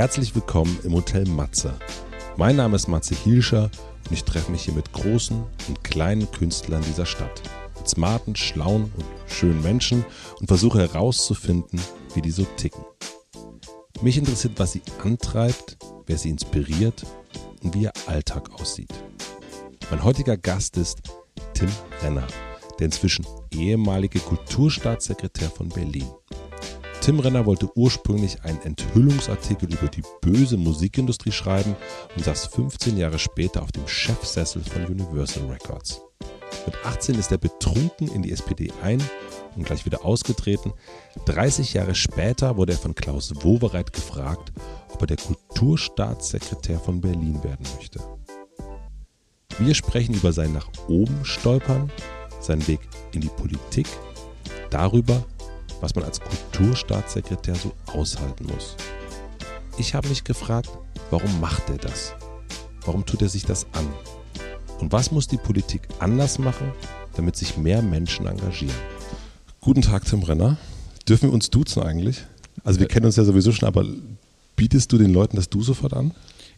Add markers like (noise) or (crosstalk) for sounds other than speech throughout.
Herzlich willkommen im Hotel Matze. Mein Name ist Matze Hielscher und ich treffe mich hier mit großen und kleinen Künstlern dieser Stadt. Mit smarten, schlauen und schönen Menschen und versuche herauszufinden, wie die so ticken. Mich interessiert, was sie antreibt, wer sie inspiriert und wie ihr Alltag aussieht. Mein heutiger Gast ist Tim Renner, der inzwischen ehemalige Kulturstaatssekretär von Berlin. Tim Renner wollte ursprünglich einen Enthüllungsartikel über die böse Musikindustrie schreiben und saß 15 Jahre später auf dem Chefsessel von Universal Records. Mit 18 ist er betrunken in die SPD ein und gleich wieder ausgetreten. 30 Jahre später wurde er von Klaus Wowereit gefragt, ob er der Kulturstaatssekretär von Berlin werden möchte. Wir sprechen über sein nach oben stolpern, seinen Weg in die Politik, darüber, was man als Kulturstaatssekretär so aushalten muss. Ich habe mich gefragt, warum macht er das? Warum tut er sich das an? Und was muss die Politik anders machen, damit sich mehr Menschen engagieren? Guten Tag, Tim Renner. Dürfen wir uns duzen eigentlich? Also wir kennen uns ja sowieso schon, aber bietest du den Leuten das Du sofort an?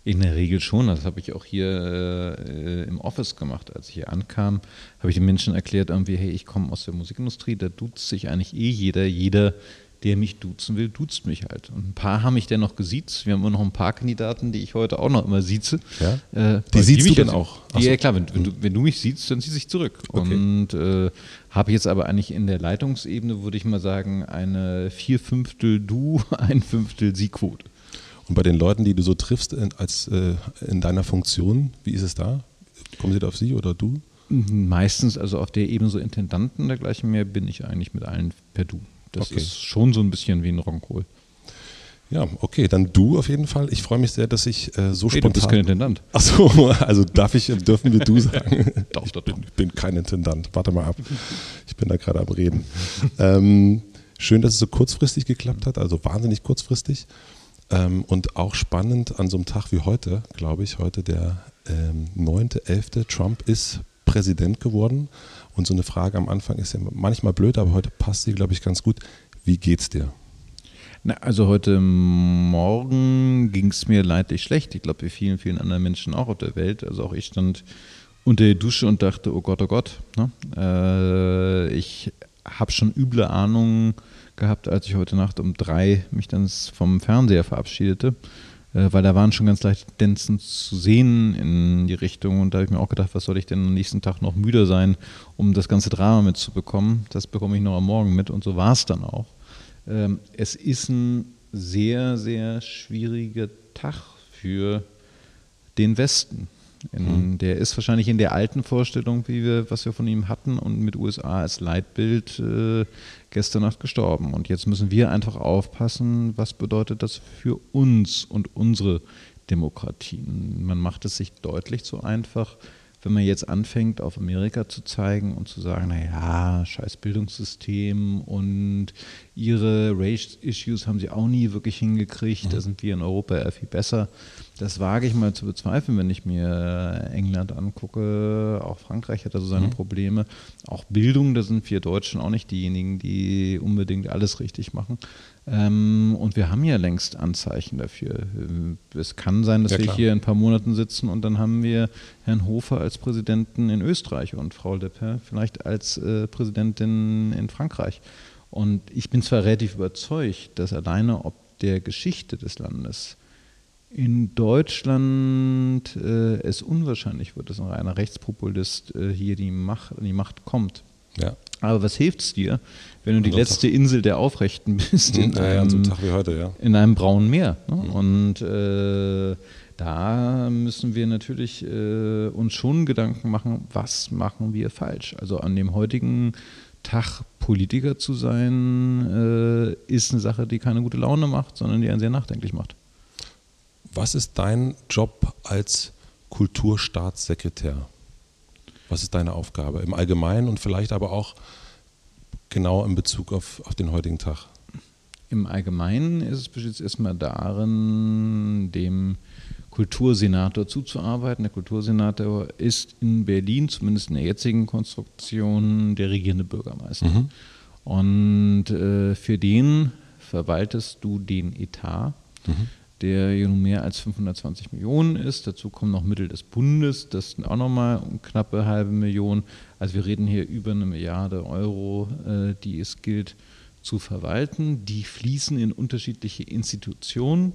In der Regel schon. Das habe ich auch hier äh, im Office gemacht. Als ich hier ankam, habe ich den Menschen erklärt, irgendwie, hey, ich komme aus der Musikindustrie, da duzt sich eigentlich eh jeder. Jeder, der mich duzen will, duzt mich halt. Und ein paar haben mich dennoch gesiezt. Wir haben immer noch ein paar Kandidaten, die ich heute auch noch immer sieze. Ja? Äh, die siehst du denn auch? Die, ja, klar, wenn, wenn, du, wenn du mich siehst, dann ziehst ich zurück. Okay. Und äh, habe jetzt aber eigentlich in der Leitungsebene, würde ich mal sagen, eine vier Fünftel Du, (laughs) ein Fünftel Sie-Quote. Und bei den Leuten, die du so triffst in, als, äh, in deiner Funktion, wie ist es da? Kommen sie da auf Sie oder du? Meistens, also auf der Ebene so Intendanten dergleichen mehr, bin ich eigentlich mit allen per Du. Das okay. ist schon so ein bisschen wie ein Rock'n'Roll. Ja, okay, dann du auf jeden Fall. Ich freue mich sehr, dass ich äh, so hey, spontan. Du bist kein Intendant. (laughs) Achso, also darf ich, dürfen wir du sagen? (laughs) doch, ich, bin, ich bin kein Intendant. Warte mal ab. Ich bin da gerade am Reden. ähm, schön, dass es so kurzfristig geklappt hat, also wahnsinnig kurzfristig. Ähm, und auch spannend an so einem Tag wie heute, glaube ich, heute der ähm, 9.11. Trump ist Präsident geworden. Und so eine Frage am Anfang ist ja manchmal blöd, aber heute passt sie, glaube ich, ganz gut. Wie geht's dir? Na, also heute Morgen ging es mir leidlich schlecht. Ich glaube, wie vielen, vielen anderen Menschen auch auf der Welt. Also auch ich stand unter der Dusche und dachte, oh Gott, oh Gott. Ne? Äh, ich habe schon üble Ahnungen gehabt, als ich heute Nacht um drei mich dann vom Fernseher verabschiedete, äh, weil da waren schon ganz leicht Tendenzen zu sehen in die Richtung und da habe ich mir auch gedacht, was soll ich denn am nächsten Tag noch müder sein, um das ganze Drama mitzubekommen. Das bekomme ich noch am Morgen mit und so war es dann auch. Ähm, es ist ein sehr, sehr schwieriger Tag für den Westen. In, mhm. Der ist wahrscheinlich in der alten Vorstellung, wie wir, was wir von ihm hatten und mit USA als Leitbild äh, gestern Nacht gestorben. Und jetzt müssen wir einfach aufpassen, was bedeutet das für uns und unsere Demokratien. Man macht es sich deutlich zu einfach, wenn man jetzt anfängt, auf Amerika zu zeigen und zu sagen, naja, scheiß Bildungssystem und ihre Race-Issues haben sie auch nie wirklich hingekriegt, mhm. da sind wir in Europa eher viel besser. Das wage ich mal zu bezweifeln, wenn ich mir England angucke. Auch Frankreich hat da so seine mhm. Probleme. Auch Bildung, da sind wir Deutschen auch nicht diejenigen, die unbedingt alles richtig machen. Ähm, und wir haben ja längst Anzeichen dafür. Es kann sein, dass ja, wir hier in ein paar Monaten sitzen und dann haben wir Herrn Hofer als Präsidenten in Österreich und Frau Le Pen vielleicht als äh, Präsidentin in Frankreich. Und ich bin zwar relativ überzeugt, dass alleine ob der Geschichte des Landes in Deutschland äh, es unwahrscheinlich wird, dass ein reiner Rechtspopulist äh, hier die Macht, die Macht kommt. Ja. Aber was hilft es dir, wenn du die letzte Tag. Insel der Aufrechten bist in, ja, einem, so einem, Tag wie heute, ja. in einem braunen Meer? Ne? Mhm. Und äh, da müssen wir natürlich äh, uns schon Gedanken machen, was machen wir falsch? Also an dem heutigen Tag Politiker zu sein, äh, ist eine Sache, die keine gute Laune macht, sondern die einen sehr nachdenklich macht. Was ist dein Job als Kulturstaatssekretär? Was ist deine Aufgabe im Allgemeinen und vielleicht aber auch genau in Bezug auf, auf den heutigen Tag? Im Allgemeinen ist es besteht erstmal darin, dem Kultursenator zuzuarbeiten. Der Kultursenator ist in Berlin, zumindest in der jetzigen Konstruktion, der regierende Bürgermeister. Mhm. Und äh, für den verwaltest du den Etat. Mhm der ja nun mehr als 520 Millionen ist. Dazu kommen noch Mittel des Bundes, das sind auch nochmal knappe halbe Million. Also wir reden hier über eine Milliarde Euro, äh, die es gilt zu verwalten. Die fließen in unterschiedliche Institutionen.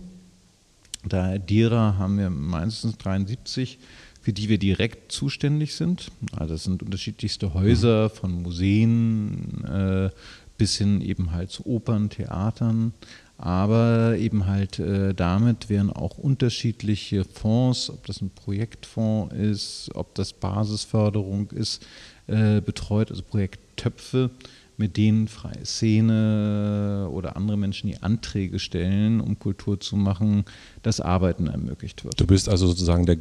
Da derer haben wir meistens 73 für die wir direkt zuständig sind. Also das sind unterschiedlichste Häuser von Museen äh, bis hin eben halt zu Opern, Theatern. Aber eben halt äh, damit werden auch unterschiedliche Fonds, ob das ein Projektfonds ist, ob das Basisförderung ist, äh, betreut, also Projekttöpfe, mit denen Freie Szene oder andere Menschen die Anträge stellen, um Kultur zu machen, das Arbeiten ermöglicht wird. Du bist also sozusagen der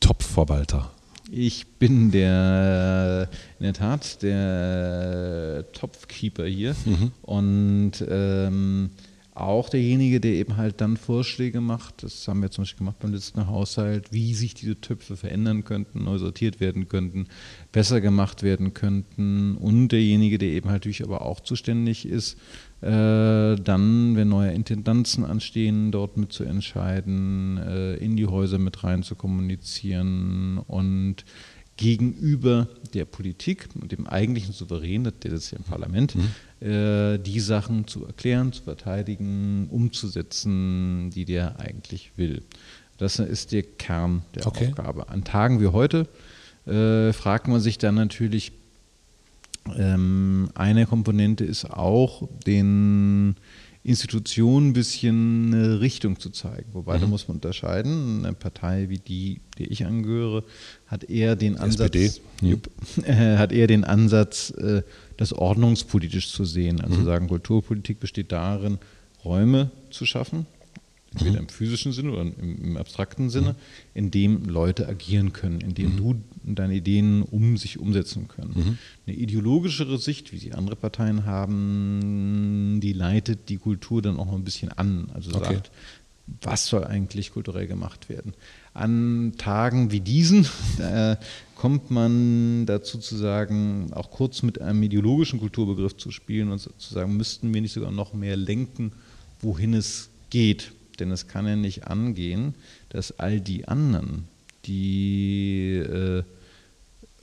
Top-Verwalter? Ich bin der, in der Tat der Topfkeeper hier mhm. und ähm, auch derjenige, der eben halt dann Vorschläge macht, das haben wir zum Beispiel gemacht beim letzten Haushalt, wie sich diese Töpfe verändern könnten, neu sortiert werden könnten, besser gemacht werden könnten. Und derjenige, der eben halt natürlich aber auch zuständig ist, äh, dann, wenn neue Intendanzen anstehen, dort mit zu entscheiden, äh, in die Häuser mit rein zu kommunizieren und gegenüber der Politik und dem eigentlichen Souverän, der sitzt ja im Parlament, mhm. äh, die Sachen zu erklären, zu verteidigen, umzusetzen, die der eigentlich will. Das ist der Kern der okay. Aufgabe. An Tagen wie heute äh, fragt man sich dann natürlich, ähm, eine Komponente ist auch, den Institutionen ein bisschen eine Richtung zu zeigen. Wobei, mhm. da muss man unterscheiden. Eine Partei wie die, der ich angehöre, hat eher den Ansatz, mhm. äh, (laughs) hat eher den Ansatz, äh, das ordnungspolitisch zu sehen. Also mhm. sagen, Kulturpolitik besteht darin, Räume zu schaffen, entweder im physischen Sinne oder im, im abstrakten Sinne, mhm. in dem Leute agieren können, in dem mhm. du deine Ideen um sich umsetzen können. Mhm. Eine ideologischere Sicht, wie sie andere Parteien haben, die leitet die Kultur dann auch noch ein bisschen an. Also okay. sagt, was soll eigentlich kulturell gemacht werden? An Tagen wie diesen (laughs) äh, kommt man dazu zu sagen, auch kurz mit einem ideologischen Kulturbegriff zu spielen und zu sagen, müssten wir nicht sogar noch mehr lenken, wohin es geht. Denn es kann ja nicht angehen, dass all die anderen, die äh,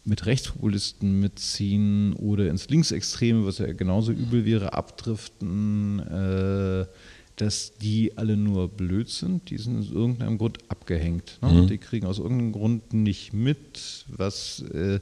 mit Rechtspopulisten mitziehen oder ins Linksextreme, was ja genauso übel wäre, abdriften, äh, dass die alle nur blöd sind. Die sind aus irgendeinem Grund abgehängt. Ne? Mhm. Die kriegen aus irgendeinem Grund nicht mit, was äh,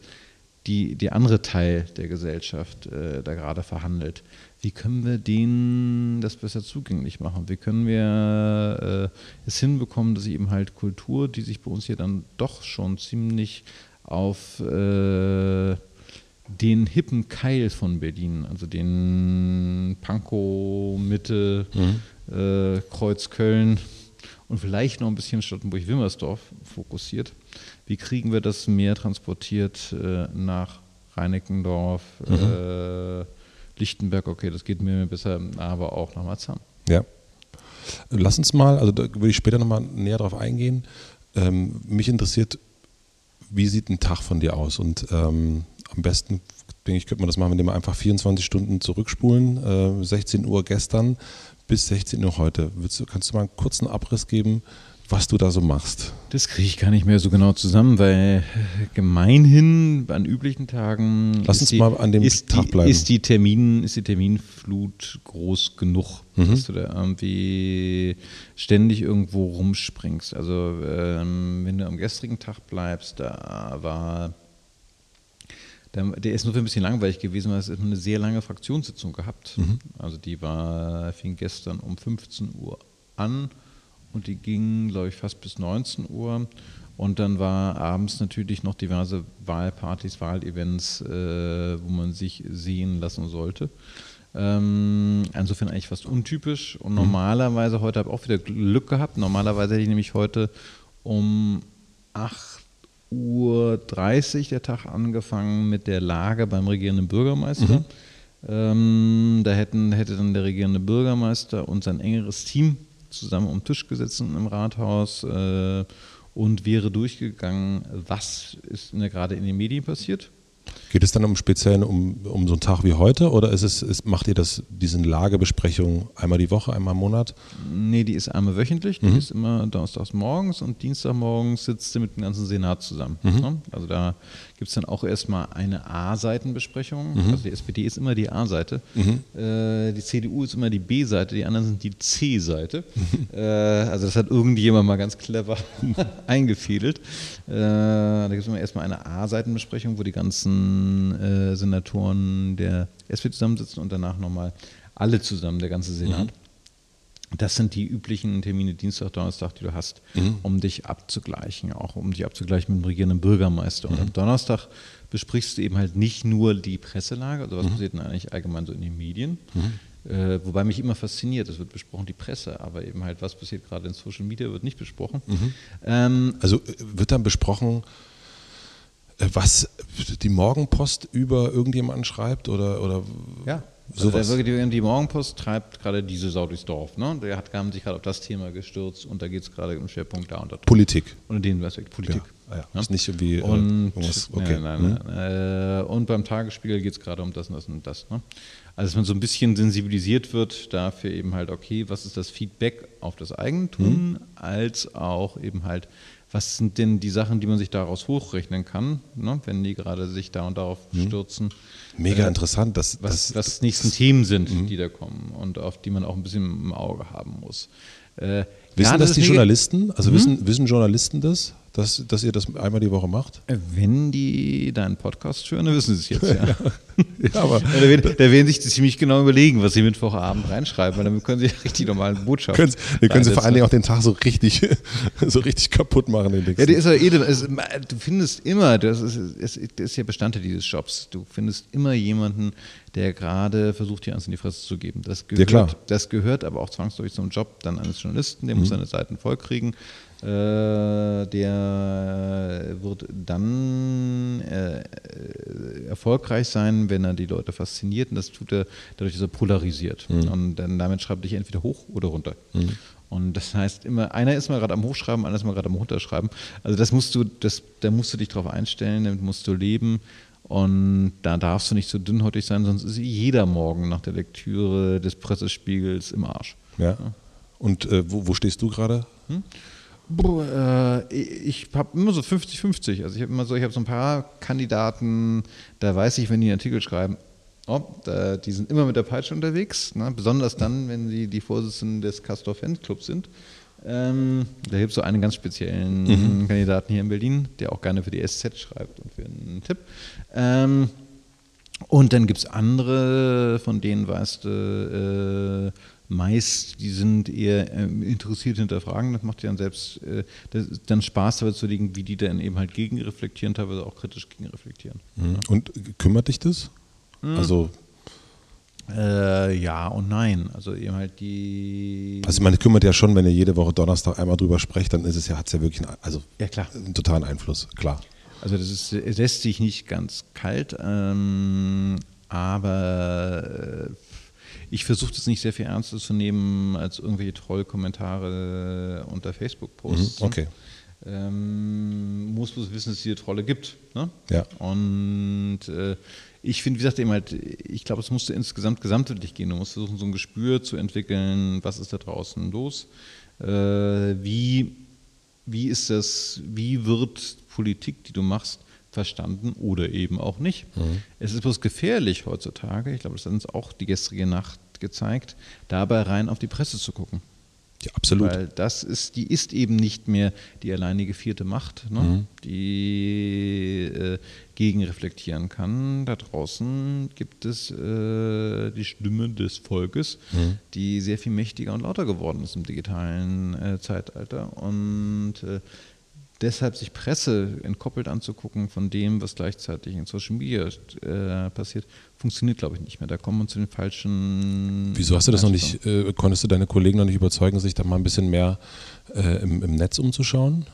die, die andere Teil der Gesellschaft äh, da gerade verhandelt. Wie können wir denen das besser zugänglich machen? Wie können wir äh, es hinbekommen, dass eben halt Kultur, die sich bei uns hier dann doch schon ziemlich auf äh, den hippen Keil von Berlin, also den Pankow, Mitte, mhm. äh, Kreuzköln und vielleicht noch ein bisschen Stottenburg-Wilmersdorf fokussiert. Wie kriegen wir das mehr transportiert äh, nach Reinickendorf, mhm. Lichtenberg, okay, das geht mir besser, aber auch nach Marzahn. Ja. Lass uns mal, also da würde ich später nochmal näher drauf eingehen. Ähm, mich interessiert, wie sieht ein Tag von dir aus? Und ähm, am besten, denke ich, könnte man das machen, indem wir einfach 24 Stunden zurückspulen. Äh, 16 Uhr gestern bis 16 Uhr heute. Du, kannst du mal einen kurzen Abriss geben, was du da so machst. Das kriege ich gar nicht mehr so genau zusammen, weil gemeinhin an üblichen Tagen Lass uns die, mal an dem Tag bleiben. Ist die, Termin, ist die Terminflut groß genug, mhm. dass du da irgendwie ständig irgendwo rumspringst. Also ähm, wenn du am gestrigen Tag bleibst, da war der, ist nur für ein bisschen langweilig gewesen, weil es eine sehr lange Fraktionssitzung gehabt. Mhm. Also die war, fing gestern um 15 Uhr an und die ging, glaube ich, fast bis 19 Uhr. Und dann war abends natürlich noch diverse Wahlpartys, Wahlevents, äh, wo man sich sehen lassen sollte. Ähm, insofern eigentlich fast untypisch. Und mhm. normalerweise, heute habe ich auch wieder Glück gehabt. Normalerweise hätte ich nämlich heute um 8 Uhr 30 der Tag angefangen mit der Lage beim regierenden Bürgermeister. Mhm. Ähm, da hätten, hätte dann der regierende Bürgermeister und sein engeres Team zusammen um den Tisch gesessen im Rathaus äh, und wäre durchgegangen, was ist gerade in den Medien passiert. Geht es dann um speziell um, um so einen Tag wie heute oder ist es, ist, macht ihr das, diesen Lagebesprechung einmal die Woche, einmal im Monat? Nee, die ist einmal wöchentlich, die mhm. ist immer donnerstags morgens und Dienstagmorgens sitzt sie mit dem ganzen Senat zusammen. Mhm. Ne? Also da gibt es dann auch erstmal eine A-Seitenbesprechung. Mhm. Also die SPD ist immer die A-Seite, mhm. äh, die CDU ist immer die B-Seite, die anderen sind die C-Seite. (laughs) Äh, also das hat irgendjemand mal ganz clever (laughs) eingefädelt. Äh, da gibt es immer erstmal eine A-Seitenbesprechung, wo die ganzen äh, Senatoren der SPD zusammensitzen und danach nochmal alle zusammen, der ganze Senat. Mhm. Das sind die üblichen Termine Dienstag, Donnerstag, die du hast, mhm. um dich abzugleichen, auch um dich abzugleichen mit dem regierenden Bürgermeister. Mhm. Und am Donnerstag besprichst du eben halt nicht nur die Presselage, also was mhm. passiert denn eigentlich allgemein so in den Medien, mhm. äh, wobei mich immer fasziniert, es wird besprochen die Presse, aber eben halt, was passiert gerade in Social Media, wird nicht besprochen. Mhm. Ähm, also äh, wird dann besprochen, was die Morgenpost über irgendjemanden schreibt oder, oder ja. Also der, die Morgenpost treibt gerade diese Sau durchs Dorf. Ne? Der hat haben sich gerade auf das Thema gestürzt und da geht es gerade im Schwerpunkt da und da. Politik. Und den Aspekt Politik. Ja, ja. Ist nicht irgendwie äh, und, äh, okay. Nein, nein, mhm. nein. Äh, und beim Tagesspiegel geht es gerade um das und das und das. Ne? Also dass man so ein bisschen sensibilisiert wird dafür eben halt, okay, was ist das Feedback auf das Eigentum, mhm. als auch eben halt, was sind denn die Sachen, die man sich daraus hochrechnen kann, ne, wenn die gerade sich da und darauf mhm. stürzen. Mega äh, interessant. Dass, was, das, was nächsten Themen sind, mhm. die da kommen und auf die man auch ein bisschen im Auge haben muss. Äh, wissen ja, das, das die Journalisten? Also mhm. wissen, wissen Journalisten das? Dass, dass ihr das einmal die Woche macht? Äh, wenn die deinen Podcast hören, dann wissen sie es jetzt, (laughs) ja. ja aber da, werden, da werden sich ziemlich genau überlegen, was sie Mittwochabend reinschreiben, weil damit können sie richtig normalen Botschaften. Können, wir können sie vor allen Dingen auch den Tag so richtig, (laughs) so richtig kaputt machen. Den ja, der ist ja eh, also, du findest immer, das ist, das ist ja Bestandteil dieses Jobs, du findest immer jemanden, der gerade versucht, dir eins in die Fresse zu geben. Das gehört, ja, das gehört aber auch zwangsläufig zum Job dann eines Journalisten, der mhm. muss seine Seiten vollkriegen. Äh, der wird dann äh, erfolgreich sein, wenn er die Leute fasziniert. Und das tut er dadurch, dass er polarisiert. Mhm. Und dann damit schreibt dich entweder hoch oder runter. Mhm. Und das heißt immer, einer ist mal gerade am Hochschreiben, einer ist mal gerade am Runterschreiben. Also das musst du, das, da musst du dich drauf einstellen, damit musst du leben. Und da darfst du nicht so dünnhäutig sein, sonst ist jeder Morgen nach der Lektüre des Pressespiegels im Arsch. Ja. Und äh, wo, wo, stehst du gerade? Hm? Äh, ich habe immer so 50-50. Also ich habe immer so, ich habe so ein paar Kandidaten, da weiß ich, wenn die einen Artikel schreiben, oh, da, die sind immer mit der Peitsche unterwegs, ne? besonders dann, wenn sie die Vorsitzenden des Castor Fanclubs sind. Ähm, da gibt es so einen ganz speziellen mhm. Kandidaten hier in Berlin, der auch gerne für die SZ schreibt und für einen Tipp. Ähm, und dann gibt es andere, von denen weißt du, äh, meist, die sind eher äh, interessiert hinterfragen. Das macht ja dann selbst äh, dann Spaß dabei zu legen, wie die dann eben halt gegenreflektieren, teilweise auch kritisch gegenreflektieren. Mhm. Und kümmert dich das? Mhm. Also äh, ja und nein. Also eben halt die. Also ich meine, kümmert ja schon, wenn ihr jede Woche Donnerstag einmal drüber sprecht, dann ist es ja, hat es ja wirklich einen, also ja, klar. einen totalen Einfluss, klar. Also das ist, es lässt sich nicht ganz kalt, ähm, aber äh, ich versuche das nicht sehr viel ernster zu nehmen als irgendwelche Trollkommentare unter Facebook-Posts. Mhm, okay. Ähm, muss bloß wissen, dass es diese Trolle gibt. Ne? Ja. Und äh, ich finde, wie gesagt, eben halt, ich glaube, es musste insgesamt gesamtheitlich gehen. Du musst versuchen, so ein Gespür zu entwickeln, was ist da draußen los, äh, wie, wie ist das, wie wird Politik, die du machst, verstanden oder eben auch nicht. Mhm. Es ist bloß gefährlich heutzutage, ich glaube, das hat uns auch die gestrige Nacht gezeigt, dabei rein auf die Presse zu gucken. Ja, absolut. Weil das ist, die ist eben nicht mehr die alleinige vierte Macht, ne? mhm. die äh, gegenreflektieren kann. Da draußen gibt es äh, die Stimme des Volkes, mhm. die sehr viel mächtiger und lauter geworden ist im digitalen äh, Zeitalter. Und äh, deshalb sich Presse entkoppelt anzugucken von dem, was gleichzeitig in Social Media äh, passiert, funktioniert, glaube ich, nicht mehr. Da kommen wir zu den falschen. Wieso hast du das noch nicht, äh, konntest du deine Kollegen noch nicht überzeugen, sich da mal ein bisschen mehr äh, im, im, Netz umzuschauen?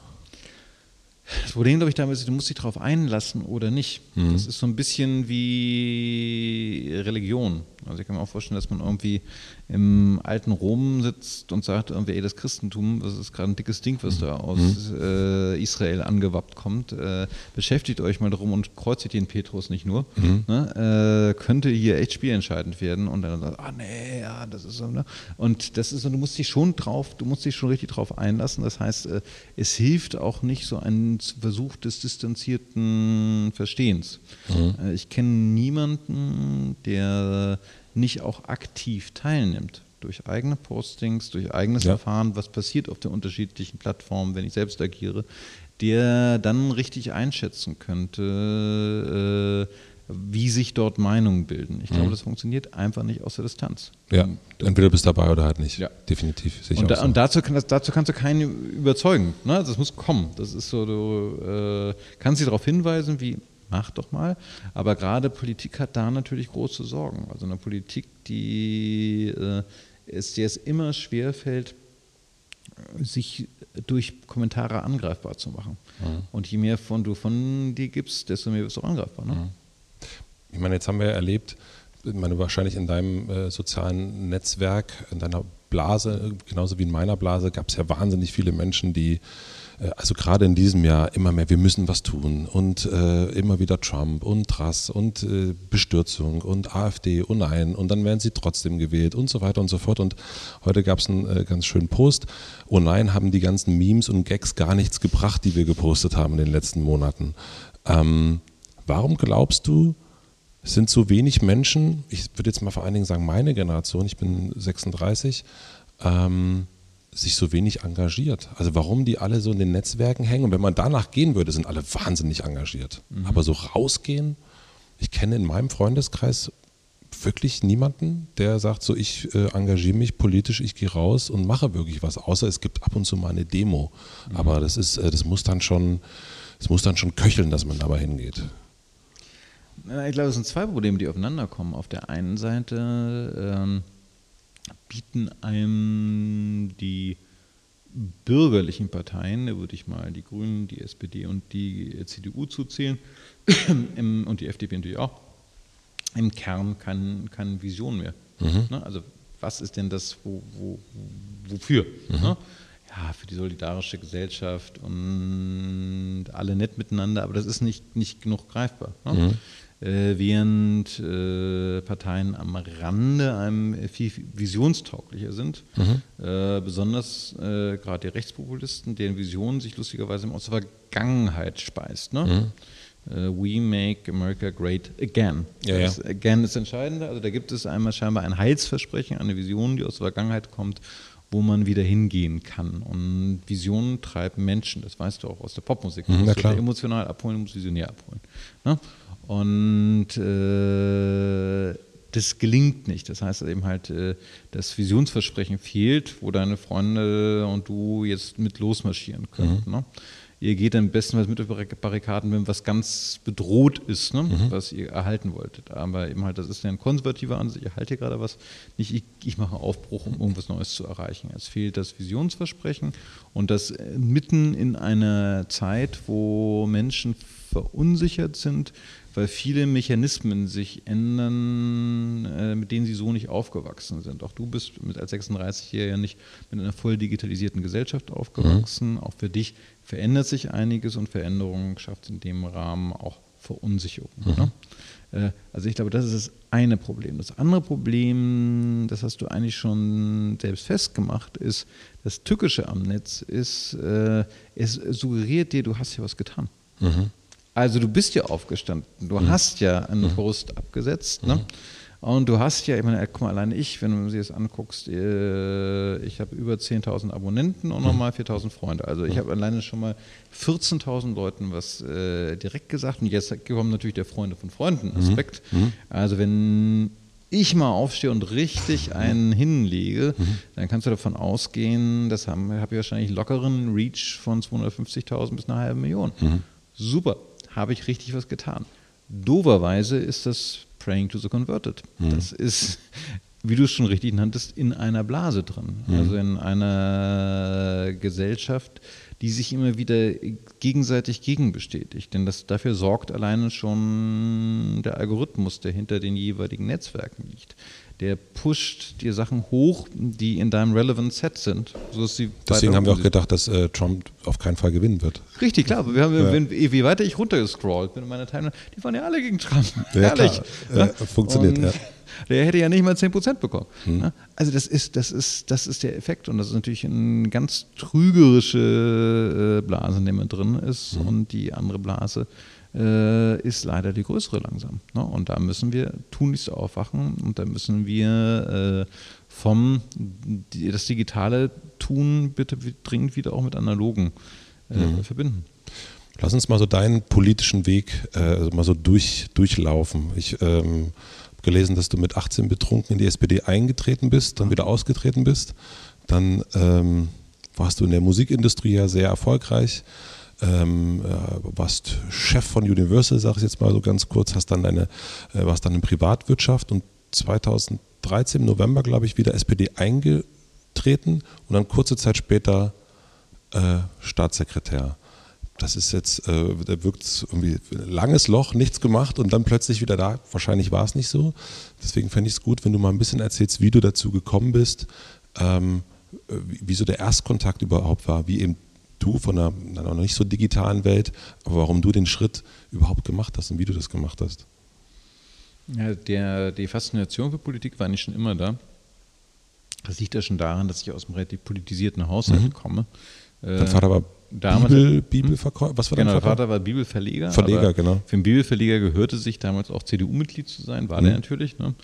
Das Problem, glaube ich, damals ist, du musst dich darauf einlassen oder nicht. Mhm. Das ist so ein bisschen wie Religion. Also ich kann mir auch vorstellen, dass man irgendwie im alten Rom sitzt und sagt irgendwie, ey, das Christentum, das ist gerade ein dickes Ding, was da aus mhm. äh, Israel angewappt kommt. Äh, beschäftigt euch mal darum und kreuzigt den Petrus nicht nur. Mhm. Ne? Äh, könnte hier echt spielentscheidend werden und dann sagt, ah nee, ja, das ist so. Ne? Und das ist so, du musst dich schon drauf, du musst dich schon richtig drauf einlassen. Das heißt, äh, es hilft auch nicht so ein Versuch des distanzierten Verstehens. Mhm. Äh, ich kenne niemanden, der nicht auch aktiv teilnimmt. Durch eigene Postings, durch eigenes ja. Erfahren, was passiert auf den unterschiedlichen Plattformen, wenn ich selbst agiere, der dann richtig einschätzen könnte, äh, wie sich dort Meinungen bilden. Ich mhm. glaube, das funktioniert einfach nicht aus der Distanz. Ja, entweder bist du dabei oder halt nicht. Ja. Definitiv. Sicher und, da, so. und dazu, kann, dazu, kannst du keinen überzeugen. Ne? Das muss kommen. Das ist so, du äh, kannst sie darauf hinweisen, wie mach doch mal. Aber gerade Politik hat da natürlich große Sorgen. Also eine Politik, die äh, es, der es immer schwerfällt, sich durch Kommentare angreifbar zu machen. Mhm. Und je mehr von du von dir gibst, desto mehr wirst du auch angreifbar. Ne? Mhm. Ich meine, jetzt haben wir erlebt, ich meine, wahrscheinlich in deinem äh, sozialen Netzwerk, in deiner Blase, genauso wie in meiner Blase, gab es ja wahnsinnig viele Menschen, die also gerade in diesem Jahr immer mehr, wir müssen was tun und äh, immer wieder Trump und Trass und äh, Bestürzung und AfD und nein und dann werden sie trotzdem gewählt und so weiter und so fort. Und heute gab es einen äh, ganz schönen Post. Oh nein, haben die ganzen Memes und Gags gar nichts gebracht, die wir gepostet haben in den letzten Monaten. Ähm, warum glaubst du, sind so wenig Menschen, ich würde jetzt mal vor allen Dingen sagen, meine Generation, ich bin 36, ähm, sich so wenig engagiert. Also warum die alle so in den Netzwerken hängen. Und wenn man danach gehen würde, sind alle wahnsinnig engagiert. Mhm. Aber so rausgehen, ich kenne in meinem Freundeskreis wirklich niemanden, der sagt, so ich äh, engagiere mich politisch, ich gehe raus und mache wirklich was, außer es gibt ab und zu mal eine Demo. Mhm. Aber das ist, äh, das muss dann schon, das muss dann schon köcheln, dass man dabei hingeht. Ich glaube, es sind zwei Probleme, die aufeinander kommen. Auf der einen Seite ähm bieten einem die bürgerlichen Parteien, da würde ich mal die Grünen, die SPD und die CDU zuzählen (clears throat) und die FDP natürlich auch, im Kern keine, keine Vision mehr. Mhm. Ne? Also was ist denn das, wo, wo, wofür? Mhm. Ne? Ja, für die solidarische Gesellschaft und alle nett miteinander, aber das ist nicht, nicht genug greifbar. Ne? Mhm äh, während äh, Parteien am Rande einem viel visionstauglicher sind. Mhm. Äh, besonders äh, gerade die Rechtspopulisten, deren Vision sich lustigerweise aus der Vergangenheit speist. Ne? Mhm. Uh, we make America great again. Ja, das ja. Again ist entscheidend. Also da gibt es einmal scheinbar ein Heilsversprechen, eine Vision, die aus der Vergangenheit kommt, wo man wieder hingehen kann. Und Visionen treiben Menschen, das weißt du auch aus der Popmusik. Mhm, du emotional abholen, musst visionär abholen. Ne? Und äh, das gelingt nicht. Das heißt eben halt, äh, das Visionsversprechen fehlt, wo deine Freunde und du jetzt mit losmarschieren können. Mhm. Ne? Ihr geht dann bestenfalls mit auf Barrikaden, wenn was ganz bedroht ist, ne? mhm. was ihr erhalten wolltet. Aber eben halt, das ist ja ein konservativer Ansatz, ich hier gerade was, nicht ich, ich mache Aufbruch, um irgendwas Neues zu erreichen. Es fehlt das Visionsversprechen und das äh, mitten in einer Zeit, wo Menschen verunsichert sind, weil viele Mechanismen sich ändern, äh, mit denen sie so nicht aufgewachsen sind. Auch du bist mit als 36-Jähriger nicht mit einer voll digitalisierten Gesellschaft aufgewachsen. Mhm. Auch für dich verändert sich einiges und Veränderung schafft in dem Rahmen auch Verunsicherung. Mhm. Ne? Also ich glaube, das ist das eine Problem. Das andere Problem, das hast du eigentlich schon selbst festgemacht, ist, das Tückische am Netz ist, äh, es suggeriert dir, du hast hier was getan. Mhm. Also du bist ja aufgestanden, du mhm. hast ja einen mhm. Brust abgesetzt. Ne? Mhm. Und du hast ja, ich meine, guck mal, alleine ich, wenn du dir das anguckst, äh, ich habe über 10.000 Abonnenten und nochmal 4.000 Freunde. Also ich mhm. habe alleine schon mal 14.000 Leuten was äh, direkt gesagt und jetzt kommt natürlich der Freunde von Freunden mhm. Aspekt. Mhm. Also wenn ich mal aufstehe und richtig einen hinlege, mhm. dann kannst du davon ausgehen, das habe hab ich wahrscheinlich lockeren Reach von 250.000 bis eine halbe Million. Mhm. Super habe ich richtig was getan. Doverweise ist das Praying to the Converted. Mhm. Das ist, wie du es schon richtig nanntest, in einer Blase drin. Mhm. Also in einer Gesellschaft, die sich immer wieder gegenseitig gegenbestätigt. Denn das, dafür sorgt alleine schon der Algorithmus, der hinter den jeweiligen Netzwerken liegt. Der pusht dir Sachen hoch, die in deinem Relevant Set sind. Deswegen haben wir auch gedacht, dass äh, Trump auf keinen Fall gewinnen wird. Richtig, klar. Wir haben, ja. wenn, je weiter ich runtergescrollt bin in meiner Timeline, die waren ja alle gegen Trump. (laughs) Ja, Ehrlich. Ja, funktioniert, Und, ja der hätte ja nicht mal 10% bekommen. Hm. Also das ist, das, ist, das ist der Effekt und das ist natürlich eine ganz trügerische äh, Blase, in der man drin ist hm. und die andere Blase äh, ist leider die größere langsam. Ne? Und da müssen wir tunlichst aufwachen und da müssen wir äh, vom das digitale Tun bitte dringend wieder auch mit analogen mhm. verbinden. Lass uns mal so deinen politischen Weg äh, also mal so durch, durchlaufen. Ich ähm, gelesen, dass du mit 18 betrunken in die SPD eingetreten bist, dann wieder ausgetreten bist. Dann ähm, warst du in der Musikindustrie ja sehr erfolgreich. Ähm, äh, warst Chef von Universal, sage ich jetzt mal so ganz kurz, hast dann deine, äh, warst dann in Privatwirtschaft und 2013 im November, glaube ich, wieder SPD eingetreten und dann kurze Zeit später äh, Staatssekretär das ist jetzt, äh, da wirkt irgendwie langes Loch, nichts gemacht und dann plötzlich wieder da. Wahrscheinlich war es nicht so. Deswegen fände ich es gut, wenn du mal ein bisschen erzählst, wie du dazu gekommen bist, ähm, wie, wie so der Erstkontakt überhaupt war, wie eben du von einer, einer noch nicht so digitalen Welt, aber warum du den Schritt überhaupt gemacht hast und wie du das gemacht hast. Ja, der, die Faszination für Politik war nicht schon immer da. Das liegt ja schon daran, dass ich aus einem relativ politisierten Haushalt mhm. komme. Dein Vater war damals. Bibel, Bibelverkäufer, was war genau, dein Vater? Vater war Bibelverleger. Verleger, genau. Für einen Bibelverleger gehörte sich damals auch CDU-Mitglied zu sein, war mhm. der natürlich. Ne?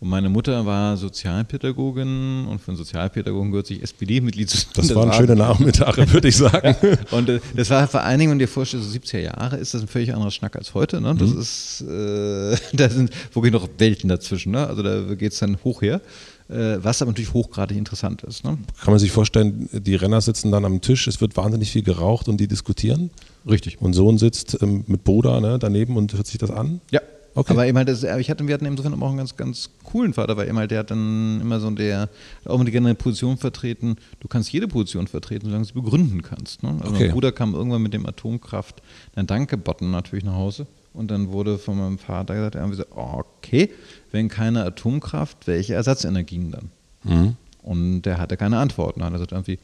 Und meine Mutter war Sozialpädagogin und für einen Sozialpädagogen gehört sich SPD-Mitglied zu. Das, das waren schöne Nachmittage, würde ich sagen. (laughs) Und äh, das war vor allen Dingen, wenn du dir vorstellst, so 70er Jahre ist das ein völlig anderer Schnack als heute. Ne? Das mhm. ist, äh, (laughs) da sind wirklich noch Welten dazwischen. Ne? Also da geht es dann hoch her. Äh, was aber natürlich hochgradig interessant ist. Ne? Kann man sich vorstellen, die Renner sitzen dann am Tisch, es wird wahnsinnig viel geraucht und die diskutieren. Richtig. Und Sohn sitzt ähm, mit Bruder ne, daneben und hört sich das an. Ja. Okay. Aber eben halt, das, ich hatte, wir hatten insofern auch einen ganz, ganz coolen Vater, weil eben halt, der hat dann immer so der, auch immer gerne eine Position vertreten. Du kannst jede Position vertreten, solange du sie begründen kannst. Ne? Also okay. mein Bruder kam irgendwann mit dem Atomkraft, ein Danke-Button natürlich nach Hause. Und dann wurde von meinem Vater gesagt, er so, okay, wenn keine Atomkraft, welche Ersatzenergien dann? Mhm. Und der hatte keine Antworten. Dann hat er gesagt irgendwie,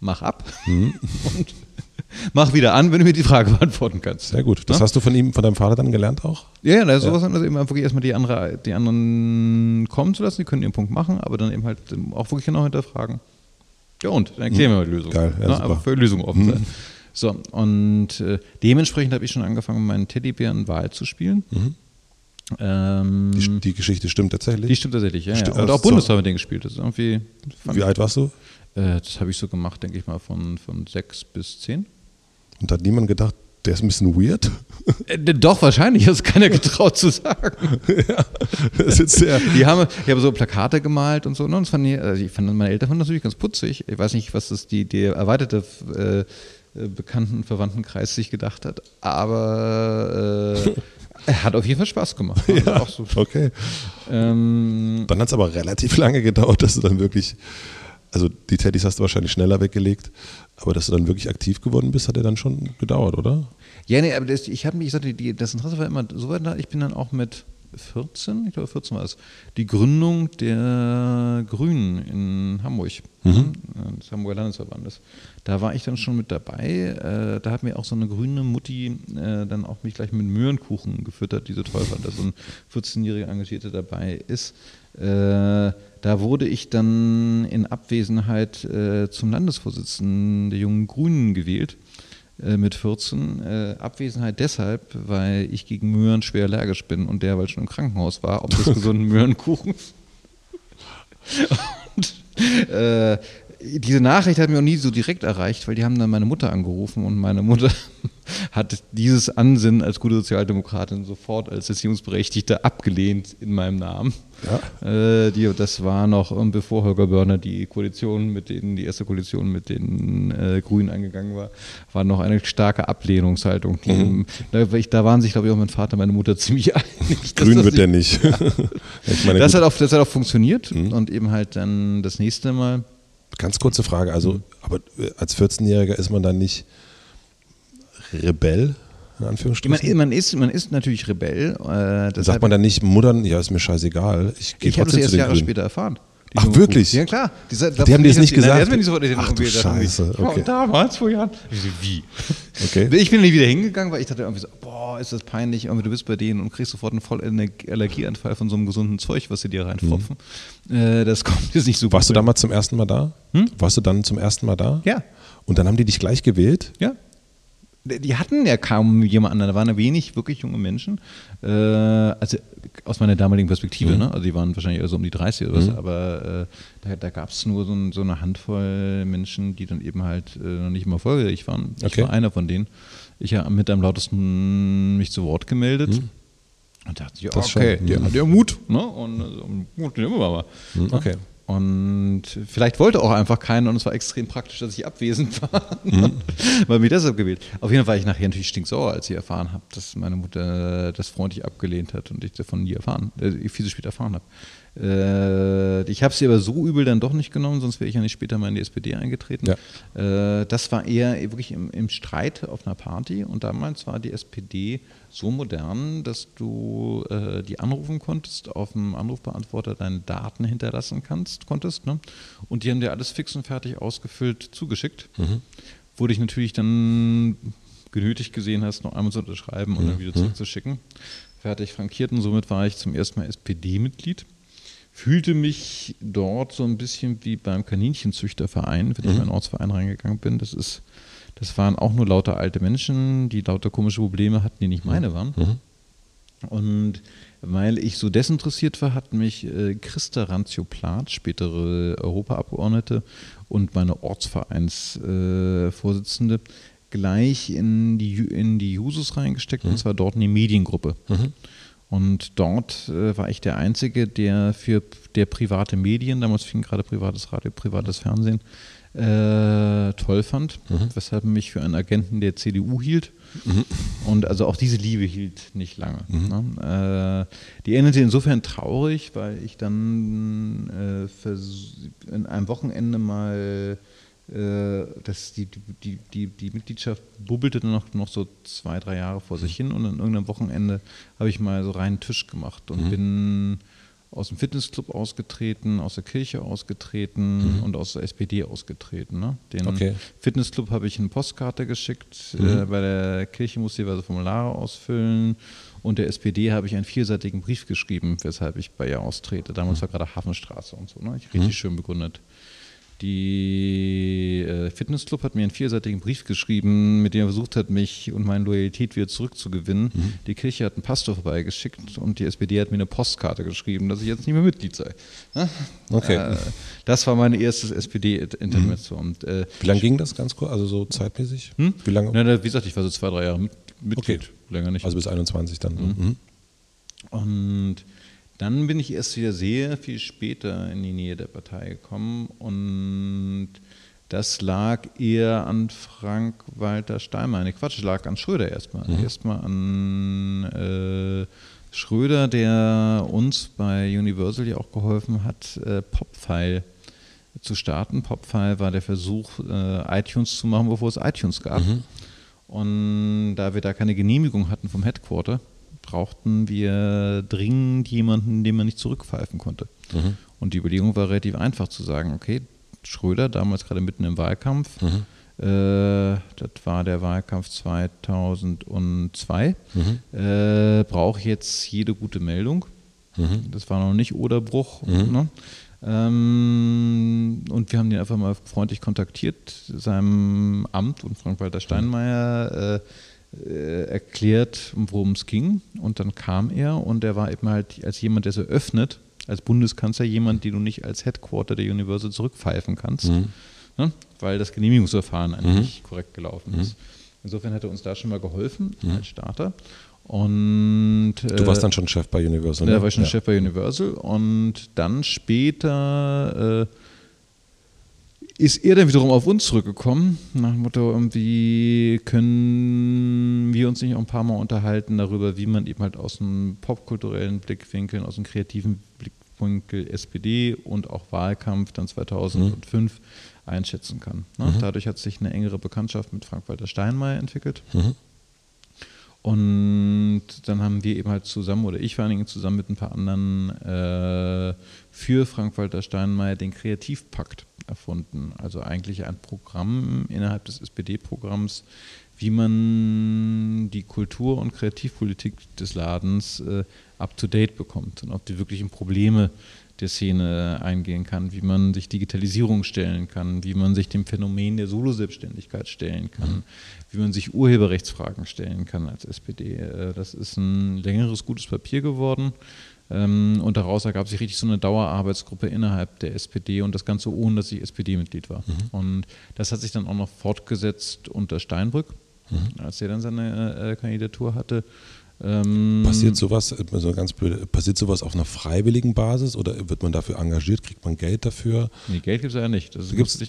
mach ab mhm. (laughs) und mach wieder an, wenn du mir die Frage (laughs) beantworten kannst. Sehr gut. Das ja? hast du von ihm, von deinem Vater dann gelernt auch? Ja, ja, sowas ja. also eben wirklich erstmal die, andere, die anderen kommen zu lassen, die können ihren Punkt machen, aber dann eben halt auch wirklich genau hinterfragen. Ja und, dann erklären mhm. wir mal die Lösung. Geil, ja, Na, aber für Lösungen offen mhm. sein. So, und äh, dementsprechend habe ich schon angefangen, meinen Teddybären Wahl zu spielen. Mhm. Ähm, die, die, Geschichte stimmt tatsächlich? Die stimmt tatsächlich, ja. Sti ja. Und auch Bundestag mit denen gespielt. Das ist irgendwie Wie alt warst du? Äh, das habe ich so gemacht, denke ich mal, von, von sechs bis zehn. Und da hat niemand gedacht, der ist ein bisschen weird? Äh, doch, wahrscheinlich. Das kann er (laughs) getraut zu sagen. ja, das ist ja. Die haben, ich habe so Plakate gemalt und so. Ne? Und fand ich, also ich fand meine Eltern fanden das natürlich ganz putzig. Ich weiß nicht, was das die, die erweiterte äh, Bekannten- Verwandtenkreis sich gedacht hat. Aber äh, er hat auf jeden Fall Spaß gemacht. Ja, so. Okay. Ähm, dann hat es aber relativ lange gedauert, dass du dann wirklich, also die Teddys hast du wahrscheinlich schneller weggelegt, aber dass du dann wirklich aktiv geworden bist, hat er dann schon gedauert, oder? Ja, nee, aber das, ich habe mich, ich sagte, die, das Interesse war immer so weit da, ich bin dann auch mit 14, ich glaube 14 war es, die Gründung der Grünen in Hamburg, mhm. Des Hamburger Landesverbandes. Da war ich dann schon mit dabei. Äh, da hat mir auch so eine grüne Mutti äh, dann auch mich gleich mit Möhrenkuchen gefüttert, die so toll fand, dass so ein 14-jähriger Engagierte dabei ist. Äh, da wurde ich dann in Abwesenheit äh, zum Landesvorsitzenden der Jungen Grünen gewählt äh, mit 14. Äh, Abwesenheit deshalb, weil ich gegen Möhren schwer allergisch bin und der, weil schon im Krankenhaus war, ob des (laughs) gesunden Möhrenkuchens. (laughs) und äh, diese Nachricht hat mich auch nie so direkt erreicht, weil die haben dann meine Mutter angerufen und meine Mutter (laughs) hat dieses Ansinnen als gute Sozialdemokratin sofort als Erziehungsberechtigte abgelehnt in meinem Namen. Ja. Äh, die, das war noch ähm, bevor Holger Börner die Koalition mit denen, die erste Koalition mit den äh, Grünen eingegangen war, war noch eine starke Ablehnungshaltung. Mhm. Da, da, waren sich, glaube ich, auch mein Vater und meine Mutter (laughs) ziemlich einig. Grün wird der nicht. (laughs) Ja. ich das, hat auch, das hat auch funktioniert mhm. und eben halt dann das nächste Mal Ganz kurze Frage, also, aber äh, als 14-Jähriger ist man dann nicht Rebell, in Man, Anführungsstrichen? man, ist, man ist natürlich Rebell. Äh, Sagt man dann nicht, Muttern, ja, ist mir scheißegal, ich gehe ich habe das trotzdem erst zu den Jahre Grünen. später erfahren. Die Ach, Doku. wirklich? Ja, klar. Dieser, Die haben dir das nicht gesagt? Nein, die sofort Ach, du Scheiße, Ja, okay. und damals, vor Jahren. Ich so, wie? Okay. Ich bin nicht wieder hingegangen, weil ich dachte irgendwie so, boah, ist das peinlich, irgendwie du bist bei denen und kriegst sofort einen vollen Allergieanfall von so einem gesunden Zeug, was sie dir reinfropfen. Äh, das (laughs) kommt jetzt nicht so Mhm. Warst du damals zum ersten Mal da? Hm? Warst du dann zum ersten Mal da? Ja. Und dann haben die dich gleich gewählt? Ja. Die hatten ja kaum jemand anderen, da waren ja wenig wirklich junge Menschen. Äh, also aus meiner damaligen Perspektive, Mhm. ne? also die waren wahrscheinlich also um die 30 oder was, aber äh, da, da gab es nur so, ein, so eine Handvoll Menschen, die dann eben halt äh, noch nicht mal folgerecht waren. Ich Okay. war einer von denen. Ich habe mit am lautesten mich zu Wort gemeldet. Mhm. Und dachte, schon. okay, der Mhm. hat ja Mut. Ne? Und also, Mut nehmen wir mal. Hm, Okay. Und vielleicht wollte auch einfach keiner und es war extrem praktisch, dass ich abwesend war. (laughs) Weil mich deshalb gewählt. Auf jeden Fall war ich nachher natürlich stinksauer, als ich erfahren habe, dass meine Mutter das freundlich abgelehnt hat und ich davon nie erfahren, äh, viel zu spät erfahren habe. Äh, ich habe sie aber so übel dann doch nicht genommen, sonst wäre ich ja nicht später mal in die SPD eingetreten. Äh, das war eher wirklich im, im Streit auf einer Party und damals war die SPD so modern, dass du äh, die anrufen konntest, auf dem Anrufbeantworter deine Daten hinterlassen kannst, konntest. Ne? Und die haben dir alles fix und fertig ausgefüllt zugeschickt. Wo dich natürlich dann genötigt gesehen hast, noch einmal zu unterschreiben und dann wieder zurückzuschicken. Fertig frankiert und somit war ich zum ersten Mal SPD-Mitglied. Fühlte mich dort so ein bisschen wie beim Kaninchenzüchterverein, wenn ich in meinen Ortsverein reingegangen bin. Das ist, das waren auch nur lauter alte Menschen, die lauter komische Probleme hatten, die nicht meine waren. Und weil ich so desinteressiert war, hat mich äh, Christa Ranzio-Plath, spätere Europaabgeordnete und meine Ortsvereinsvorsitzende, äh, gleich in die, in die Jusos reingesteckt, und zwar dort in die Mediengruppe. Und dort äh, war ich der Einzige, der für der private Medien, damals fing gerade privates Radio, privates Fernsehen, äh, toll fand, weshalb man mich für einen Agenten der CDU hielt. Und also auch diese Liebe hielt nicht lange. Ne? Äh, die endete insofern traurig, weil ich dann äh, in einem Wochenende mal das, die, die, die, die Mitgliedschaft bubbelte dann noch, noch so zwei, drei Jahre vor sich hin und an irgendeinem Wochenende habe ich mal so reinen Tisch gemacht und bin aus dem Fitnessclub ausgetreten, aus der Kirche ausgetreten und aus der SPD ausgetreten. Ne? Den Okay. Fitnessclub habe ich eine Postkarte geschickt, äh, bei der Kirche musste ich also Formulare ausfüllen und der SPD habe ich einen vierseitigen Brief geschrieben, weshalb ich bei ihr austrete. Damals war gerade Hafenstraße und so, ne? ich richtig schön begründet. Die äh, Fitnessclub hat mir einen vierseitigen Brief geschrieben, mit dem er versucht hat, mich und meine Loyalität wieder zurückzugewinnen. Die Kirche hat einen Pastor vorbeigeschickt und die SPD hat mir eine Postkarte geschrieben, dass ich jetzt nicht mehr Mitglied sei. Ne? Okay. Äh, das war meine erste SPD-Intervention. Äh, Wie lange ging das ganz kurz? Also so zeitmäßig? hm? Wie lange? Na, wie gesagt, ich war so zwei, drei Jahre mit, Mitglied. Okay. Länger nicht. Also bis 21 dann. so. Mhm. Und dann bin ich erst wieder sehr viel später in die Nähe der Partei gekommen und das lag eher an Frank-Walter Steinmeier. Quatsch, lag an Schröder erstmal. Erstmal an äh, Schröder, der uns bei Universal ja auch geholfen hat, äh, Popfile zu starten. Popfile war der Versuch, äh, iTunes zu machen, bevor es iTunes gab. Und da wir da keine Genehmigung hatten vom Headquarter, brauchten wir dringend jemanden, den man nicht zurückpfeifen konnte. Und die Überlegung war relativ einfach zu sagen, okay, Schröder, damals gerade mitten im Wahlkampf, äh, das war der Wahlkampf 2002, äh, braucht jetzt jede gute Meldung. Das war noch nicht Oderbruch. Ne? Ähm, und wir haben ihn einfach mal freundlich kontaktiert, seinem Amt und Frank-Walter Steinmeier äh, äh, erklärt, worum es ging. Und dann kam er und er war eben halt als jemand, der so öffnet, als Bundeskanzler jemand, den du nicht als Headquarter der Universal zurückpfeifen kannst, ne? weil das Genehmigungsverfahren eigentlich nicht korrekt gelaufen ist. Insofern hat er uns da schon mal geholfen als Starter. Und, Du warst dann schon Chef bei Universal. da ne? war ich schon Ja. Chef bei Universal und dann später äh, ist er dann wiederum auf uns zurückgekommen, nach dem Motto, irgendwie können wir uns nicht auch ein paar Mal unterhalten darüber, wie man eben halt aus einem popkulturellen Blickwinkel, aus einem kreativen Blick, Blickwinkel SPD und auch Wahlkampf dann 2005 mhm. einschätzen kann. Ne? Mhm. Dadurch hat sich eine engere Bekanntschaft mit Frank-Walter Steinmeier entwickelt. Mhm. Und dann haben wir eben halt zusammen, oder ich vor allen Dingen zusammen mit ein paar anderen, äh, für Frank-Walter Steinmeier den Kreativpakt erfunden. Also eigentlich ein Programm innerhalb des SPD-Programms, wie man die Kultur- und Kreativpolitik des Ladens äh, up-to-date bekommt und auf die wirklichen Probleme der Szene eingehen kann, wie man sich Digitalisierung stellen kann, wie man sich dem Phänomen der Solo-Selbstständigkeit stellen kann, wie man sich Urheberrechtsfragen stellen kann als SPD. Äh, das ist ein längeres, gutes Papier geworden. Ähm, und daraus ergab sich richtig so eine Dauerarbeitsgruppe innerhalb der SPD und das Ganze ohne, dass ich SPD-Mitglied war. Mhm. Und das hat sich dann auch noch fortgesetzt unter Steinbrück, mhm. als er dann seine äh, Kandidatur hatte. Ähm, passiert sowas, also ganz blöd, passiert sowas auf einer freiwilligen Basis oder wird man dafür engagiert? Kriegt man Geld dafür? Nee, Geld gibt es ja nicht.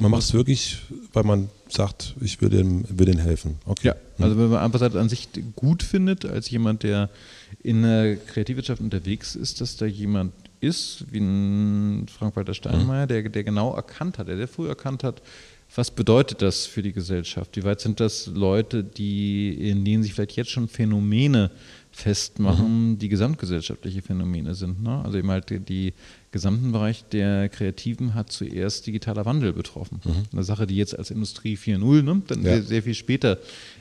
Man macht es wirklich, weil man sagt, ich will denen, will denen helfen. Okay. Ja, hm. also wenn man einfach an sich gut findet, als jemand, der in der Kreativwirtschaft unterwegs ist, dass da jemand ist, wie ein Frank-Walter Steinmeier, mhm. der, der genau erkannt hat, der, der früh erkannt hat, was bedeutet das für die Gesellschaft? Wie weit sind das Leute, die, in denen sich vielleicht jetzt schon Phänomene festmachen, mhm. die gesamtgesellschaftliche Phänomene sind. Ne? Also eben halt die, die, gesamten Bereich der Kreativen hat zuerst digitaler Wandel betroffen. Mhm. Eine Sache, die jetzt als Industrie 4.0 ne, dann ja. sehr, sehr, viel später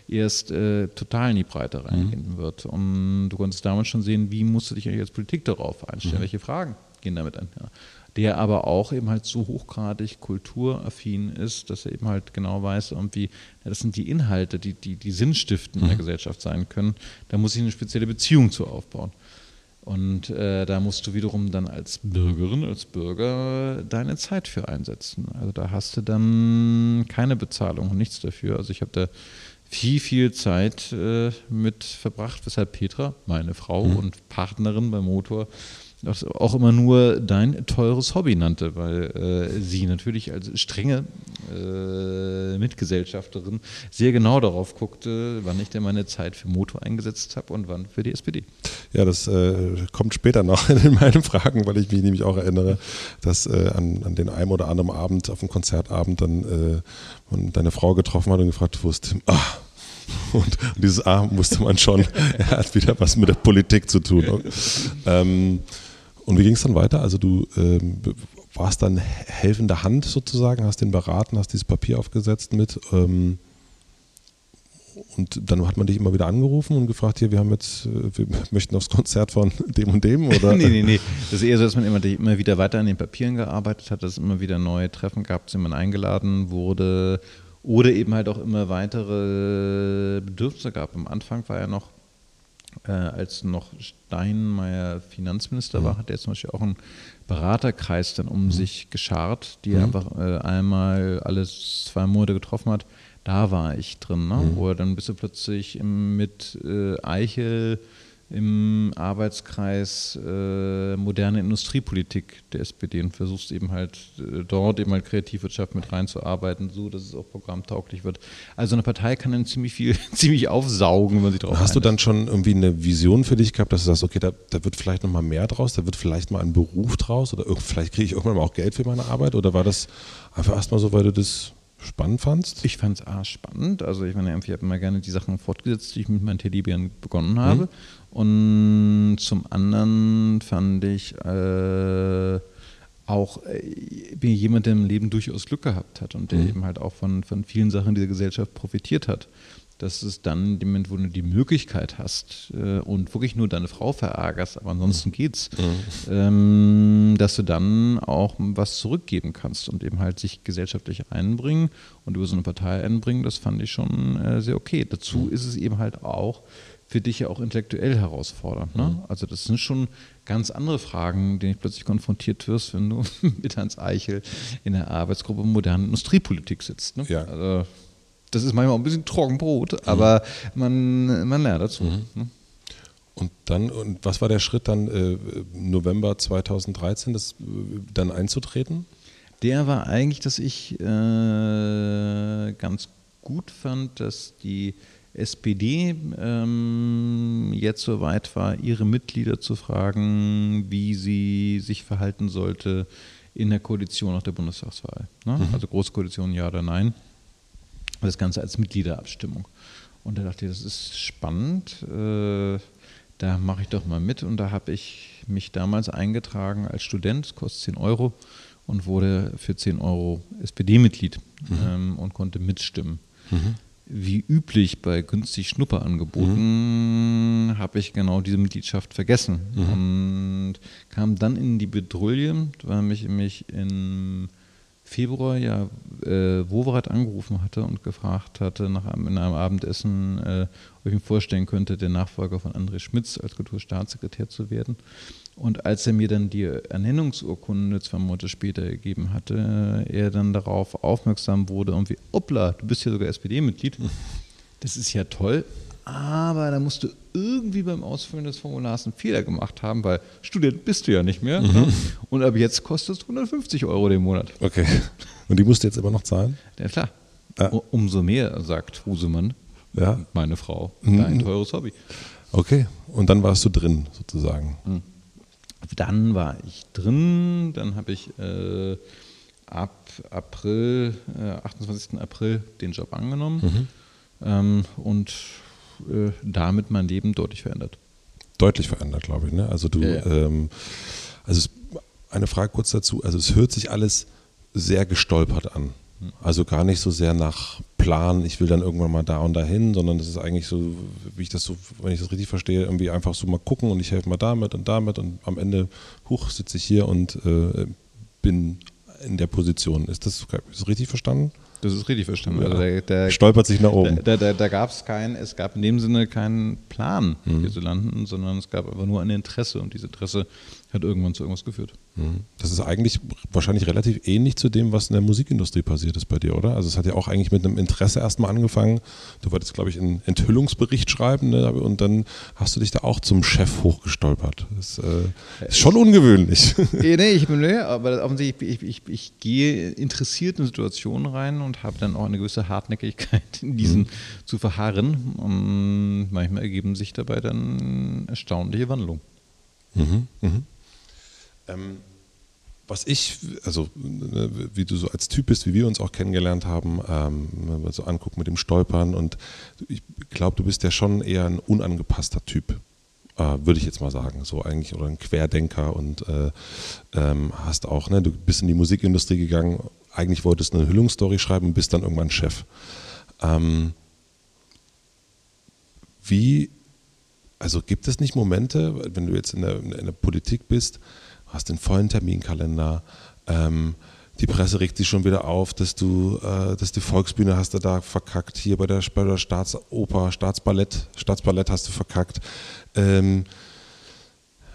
erst äh, total in die Breite reingehen mhm. wird. Und du konntest damals schon sehen, wie musst du dich eigentlich als Politik darauf einstellen, mhm. welche Fragen gehen damit einher der aber auch eben halt so hochgradig kulturaffin ist, dass er eben halt genau weiß, irgendwie, das sind die Inhalte, die, die, die Sinnstiften in der mhm. Gesellschaft sein können. Da muss ich eine spezielle Beziehung zu aufbauen. Und äh, da musst du wiederum dann als Bürgerin, als Bürger deine Zeit für einsetzen. Also da hast du dann keine Bezahlung und nichts dafür. Also ich habe da viel, viel Zeit äh, mit verbracht, weshalb Petra, meine Frau mhm. und Partnerin beim Motor, auch immer nur dein teures Hobby nannte, weil äh, sie natürlich als strenge äh, Mitgesellschafterin sehr genau darauf guckte, wann ich denn meine Zeit für Motor eingesetzt habe und wann für die SPD. Ja, das äh, kommt später noch (laughs) in meinen Fragen, weil ich mich nämlich auch erinnere, dass äh, an, an den einem oder anderen Abend, auf dem Konzertabend, dann äh, man deine Frau getroffen hat und gefragt wusste, ah, (laughs) und dieses A musste man schon, (laughs) er hat wieder was mit der Politik zu tun. ähm, und wie ging es dann weiter? Also du ähm, warst dann helfende Hand sozusagen, hast den beraten, hast dieses Papier aufgesetzt mit. Ähm, und dann hat man dich immer wieder angerufen und gefragt, hier, wir haben jetzt, äh, wir (laughs) möchten aufs Konzert von (laughs) dem und dem, oder? nee, nee, nee. Das ist eher so, dass man immer, immer wieder weiter an den Papieren gearbeitet hat, dass es immer wieder neue Treffen gab, zu denen man eingeladen wurde oder eben halt auch immer weitere Bedürfnisse gab. Am Anfang war ja noch äh, als noch Steinmeier Finanzminister mhm. war, hat er zum Beispiel auch einen Beraterkreis dann um mhm. sich geschart, die er mhm. einfach äh, einmal alle zwei Monate getroffen hat. Da war ich drin, ne? Mhm. wo er dann bist du plötzlich mit äh, Eichel im Arbeitskreis äh, moderne Industriepolitik der SPD und versuchst eben halt äh, dort eben halt Kreativwirtschaft mit reinzuarbeiten, so dass es auch programmtauglich wird. Also eine Partei kann dann ziemlich viel, (laughs) ziemlich aufsaugen, wenn man sich drauf Hast du dann schon irgendwie eine Vision für dich gehabt, dass du sagst, okay, da, da wird vielleicht nochmal mehr draus, da wird vielleicht mal ein Beruf draus oder vielleicht kriege ich irgendwann mal auch Geld für meine Arbeit oder war das einfach erstmal so, weil du das spannend fandst? Ich fand es spannend. Also ich meine, ich habe immer gerne die Sachen fortgesetzt, die ich mit meinen Teddybären begonnen habe. Mhm. Und zum anderen fand ich äh, auch äh, bin jemand, der im Leben durchaus Glück gehabt hat und der mhm. eben halt auch von, von vielen Sachen dieser Gesellschaft profitiert hat. Dass es dann in dem Moment, wo du die Möglichkeit hast äh, und wirklich nur deine Frau verärgerst, aber ansonsten geht's, mhm. ähm, dass du dann auch was zurückgeben kannst und eben halt sich gesellschaftlich einbringen und über so eine Partei einbringen, das fand ich schon äh, sehr okay. Dazu mhm. ist es eben halt auch für dich ja auch intellektuell herausfordernd. Ne? Mhm. Also das sind schon ganz andere Fragen, denen ich plötzlich konfrontiert wirst, wenn du (laughs) mit Hans Eichel in der Arbeitsgruppe moderne Industriepolitik sitzt. Ne? Ja. Also, das ist manchmal auch ein bisschen Trockenbrot, mhm. aber man, man lernt dazu. Mhm. Ne? Und dann, und was war der Schritt dann äh, November 2013, das äh, dann einzutreten? Der war eigentlich, dass ich äh, ganz gut fand, dass die SPD ähm, jetzt so weit war, ihre Mitglieder zu fragen, wie sie sich verhalten sollte in der Koalition nach der Bundestagswahl. Ne? Mhm. Also Großkoalition ja oder nein. Das Ganze als Mitgliederabstimmung. Und da dachte ich, das ist spannend. Äh, da mache ich doch mal mit. Und da habe ich mich damals eingetragen als Student, kostet 10 Euro, und wurde für 10 Euro SPD-Mitglied mhm. ähm, und konnte mitstimmen. Mhm wie üblich bei günstig Schnupperangeboten mhm. habe ich genau diese Mitgliedschaft vergessen mhm. und kam dann in die Bedrulle, weil mich, mich im Februar ja äh, Woverat angerufen hatte und gefragt hatte nach einem, in einem Abendessen, äh, ob ich mir vorstellen könnte, der Nachfolger von André Schmitz als Kulturstaatssekretär zu werden. Und als er mir dann die Ernennungsurkunde zwei Monate später gegeben hatte, er dann darauf aufmerksam wurde, irgendwie, hoppla, du bist ja sogar SPD-Mitglied. Das ist ja toll. Aber da musst du irgendwie beim Ausfüllen des Formulars einen Fehler gemacht haben, weil Student bist du ja nicht mehr. Mhm. Ne? Und ab jetzt kostet es 150 Euro den Monat. Okay. Und die musst du jetzt immer noch zahlen? Ja, klar. Ah. Umso mehr, sagt Husemann, ja. meine Frau, dein mhm. teures Hobby. Okay. Und dann warst du drin, sozusagen. Mhm. Dann war ich drin, dann habe ich äh, ab April, äh, 28. April den Job angenommen mhm. ähm, und äh, damit mein Leben deutlich verändert. Deutlich verändert, glaube ich. Ne? Also du, ja, ja. Ähm, also es, eine Frage kurz dazu. Also es hört sich alles sehr gestolpert an. Also gar nicht so sehr nach Plan, ich will dann irgendwann mal da und dahin, sondern das ist eigentlich so, wie ich das so, wenn ich das richtig verstehe, irgendwie einfach so mal gucken und ich helfe mal damit und damit und am Ende, huch, sitze ich hier und äh, bin in der Position. Ist das, ist das richtig verstanden? Das ist richtig verstanden. Ja. Also der, der, Stolpert sich nach oben. Da, da, da gab es keinen, es gab in dem Sinne keinen Plan, mhm. hier zu landen, sondern es gab aber nur ein Interesse und dieses Interesse hat irgendwann zu irgendwas geführt. Mhm. Das ist eigentlich wahrscheinlich relativ ähnlich zu dem, was in der Musikindustrie passiert ist bei dir, oder? Also es hat ja auch eigentlich mit einem Interesse erstmal angefangen. Du wolltest, glaube ich, einen Enthüllungsbericht schreiben ne? und dann hast du dich da auch zum Chef hochgestolpert. Das äh, ist schon ungewöhnlich. (laughs) nee, ich bin, nee, (laughs) aber offensichtlich, ich, ich, ich, gehe interessiert in Situationen rein und habe dann auch eine gewisse Hartnäckigkeit in (laughs) diesen mhm. zu verharren. Und manchmal ergeben sich dabei dann erstaunliche Wandlungen. Mhm. Mhm. Ähm, was ich, also ne, wie du so als Typ bist, wie wir uns auch kennengelernt haben, ähm, wenn man so anguckt mit dem Stolpern und ich glaube, du bist ja schon eher ein unangepasster Typ, äh, würde ich jetzt mal sagen, so eigentlich oder ein Querdenker und äh, ähm, hast auch, ne, du bist in die Musikindustrie gegangen, eigentlich wolltest du eine Hüllungsstory schreiben und bist dann irgendwann Chef. Ähm, wie, also gibt es nicht Momente, wenn du jetzt in der, in der Politik bist, hast den vollen Terminkalender. Ähm, die Presse regt sich schon wieder auf, dass du, äh, dass die Volksbühne hast du da verkackt, hier bei der, bei der Staatsoper, Staatsballett, Staatsballett hast du verkackt. Ähm,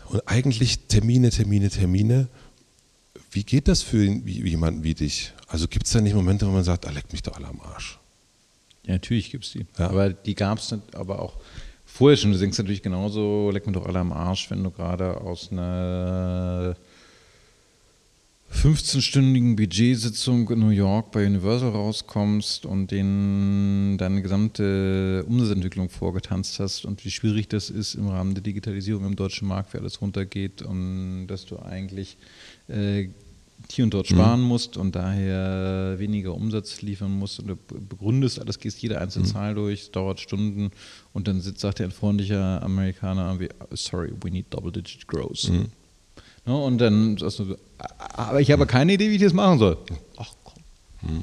und eigentlich Termine, Termine, Termine. Wie geht das für jemanden wie dich? Also gibt es da nicht Momente, wo man sagt, ah, leck mich doch alle am Arsch? Ja, natürlich gibt es die. Ja. Aber die gab es aber auch vorher schon. Du denkst natürlich genauso, leck mir doch alle am Arsch, wenn du gerade aus einer 15-stündigen Budgetsitzung in New York bei Universal rauskommst und denen deine gesamte Umsatzentwicklung vorgetanzt hast und wie schwierig das ist im Rahmen der Digitalisierung im deutschen Markt, wie alles runtergeht und dass du eigentlich äh, hier und dort sparen mhm. musst und daher weniger Umsatz liefern musst und du begründest alles, gehst jede einzelne mhm. Zahl durch, dauert Stunden und dann sitzt, sagt dir ein freundlicher Amerikaner wie, sorry, we need double-digit growth. Mhm. Ja, ne, und dann sagst du, aber ich habe keine Idee, wie ich das machen soll. Ach komm, mhm.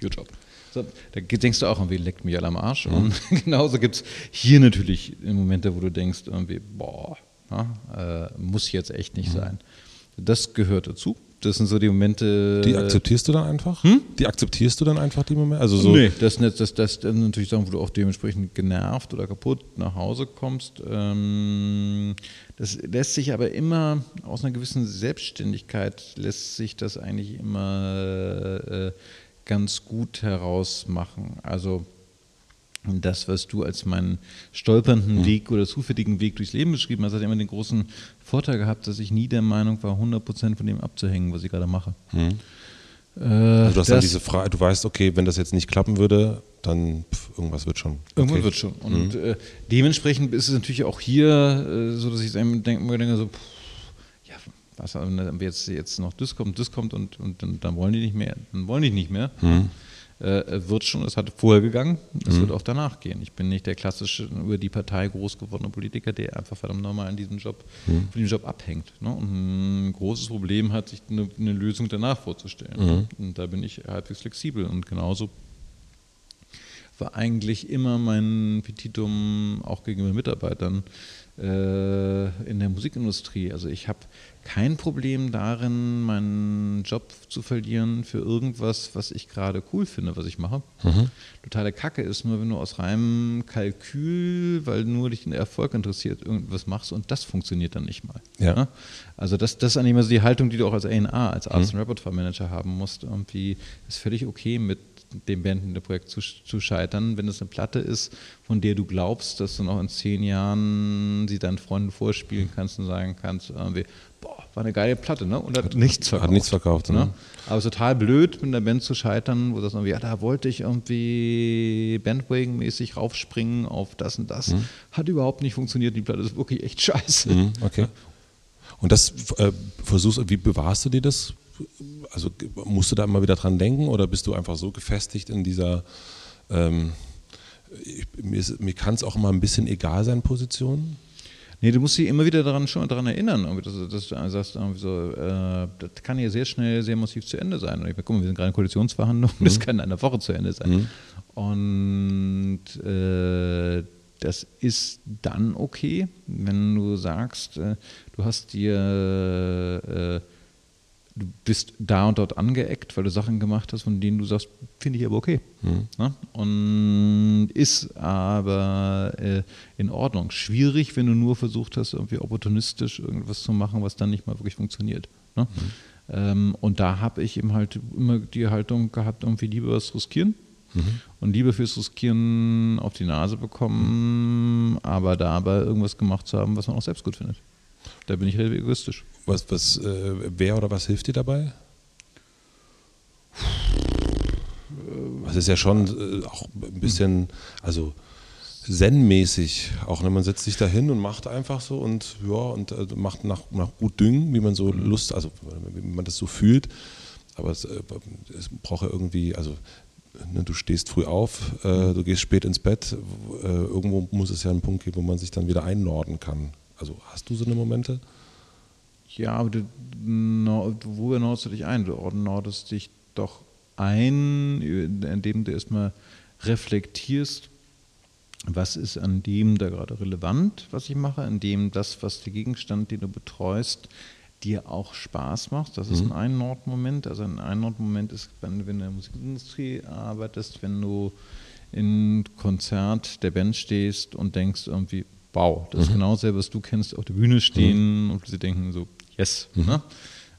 good job. So, da denkst du auch irgendwie, leckt mich alle am Arsch. Mhm. Und (laughs) genauso gibt es hier natürlich Momente, wo du denkst, irgendwie, boah, na, äh, muss jetzt echt nicht mhm. sein. Das gehört dazu das sind so die Momente. Die akzeptierst du dann einfach? Hm? Die akzeptierst du dann einfach die Momente? Also so nee, das, das, das, das sind natürlich Sachen, wo du auch dementsprechend genervt oder kaputt nach Hause kommst. Ähm, das lässt sich aber immer aus einer gewissen Selbstständigkeit lässt sich das eigentlich immer äh, ganz gut herausmachen. Also das, was du als meinen stolpernden mhm. Weg oder zufälligen Weg durchs Leben beschrieben hast, hat immer den großen Vorteil gehabt, dass ich nie der Meinung war, 100% von dem abzuhängen, was ich gerade mache. Mhm. Äh, also du hast dann diese Frage, du weißt, okay, wenn das jetzt nicht klappen würde, dann pf, irgendwas wird schon. Irgendwann wird schon. Und mhm. äh, dementsprechend ist es natürlich auch hier äh, so, dass ich denke, denke so, pff, ja, was, wenn jetzt, jetzt noch das kommt, das kommt und, und dann, dann wollen die nicht mehr, dann wollen die nicht mehr. Mhm wird schon, es hat vorher gegangen, es mhm. wird auch danach gehen. Ich bin nicht der klassische über die Partei groß gewordene Politiker, der einfach verdammt normal in diesem Job, mhm. von dem Job abhängt. Ne? Und ein großes Problem hat, sich eine, eine Lösung danach vorzustellen. Mhm. Und da bin ich halbwegs flexibel und genauso war eigentlich immer mein Petitum auch gegenüber Mitarbeitern äh, in der Musikindustrie. Also ich habe kein Problem darin, meinen Job zu verlieren für irgendwas, was ich gerade cool finde, was ich mache. Mhm. Totale Kacke ist nur, wenn du aus reinem Kalkül, weil nur dich den Erfolg interessiert, irgendwas machst und das funktioniert dann nicht mal. Ja. Ne? Also das, das ist eigentlich mal so die Haltung, die du auch als A&A, als Arts mhm. Repertoire Manager haben musst. Irgendwie ist völlig okay mit dem Bandprojekt zu, zu scheitern, wenn es eine Platte ist, von der du glaubst, dass du noch in zehn Jahren sie deinen Freunden vorspielen kannst und sagen kannst, irgendwie, boah, war eine geile Platte, ne? Und hat, hat nichts verkauft. Hat nichts verkauft, ne? Aber es ist total blöd, mit einer Band zu scheitern, wo das irgendwie, ja, da wollte ich irgendwie Bandwagon-mäßig raufspringen auf das und das. Mhm. Hat überhaupt nicht funktioniert, die Platte ist wirklich echt scheiße. Mhm, okay. Und das äh, versuchst, wie bewahrst du dir das? Also musst du da immer wieder dran denken oder bist du einfach so gefestigt in dieser, ähm, ich, mir, mir kann es auch immer ein bisschen egal sein, Position? Nee, du musst dich immer wieder daran schon daran erinnern, dass, dass du sagst, so, äh, das kann hier sehr schnell, sehr massiv zu Ende sein. Und ich meine, guck mal, wir sind gerade in Koalitionsverhandlungen, (laughs) mhm. das kann in einer Woche zu Ende sein. Mhm. Und äh, das ist dann okay, wenn du sagst, äh, du hast dir äh, du bist da und dort angeeckt, weil du Sachen gemacht hast, von denen du sagst, finde ich aber okay. Mhm. Ne? Und ist aber äh, in Ordnung. Schwierig, wenn du nur versucht hast, irgendwie opportunistisch irgendwas zu machen, was dann nicht mal wirklich funktioniert. Ne? Mhm. Ähm, und da habe ich eben halt immer die Haltung gehabt, irgendwie lieber was riskieren. Mhm. Und lieber fürs Riskieren auf die Nase bekommen, aber dabei irgendwas gemacht zu haben, was man auch selbst gut findet. Da bin ich relativ egoistisch. Was, was, äh, wer oder was hilft dir dabei? Das ist ja schon äh, auch ein bisschen, also zen-mäßig. Auch ne, man setzt sich da hin und macht einfach so und ja, und äh, macht nach, nach gut Düngen, wie man so Lust, also wie man das so fühlt. Aber es, äh, es braucht ja irgendwie, also ne, du stehst früh auf, äh, du gehst spät ins Bett. Äh, irgendwo muss es ja einen Punkt geben, wo man sich dann wieder einnorden kann. Also hast du so eine Momente? Ja, aber du, wo nordest du dich ein? Du nordest dich doch ein, indem du erstmal reflektierst, was ist an dem da gerade relevant, was ich mache, in dem das, was der Gegenstand, den du betreust, dir auch Spaß macht. Das ist mhm. ein Einnordmoment. Also ein Einnordmoment ist, wenn du in der Musikindustrie arbeitest, wenn du in Konzert der Band stehst und denkst irgendwie, wow, das mhm. ist genau dasselbe, was du kennst, auf der Bühne stehen mhm. und sie denken so, yes. Mhm. Ne?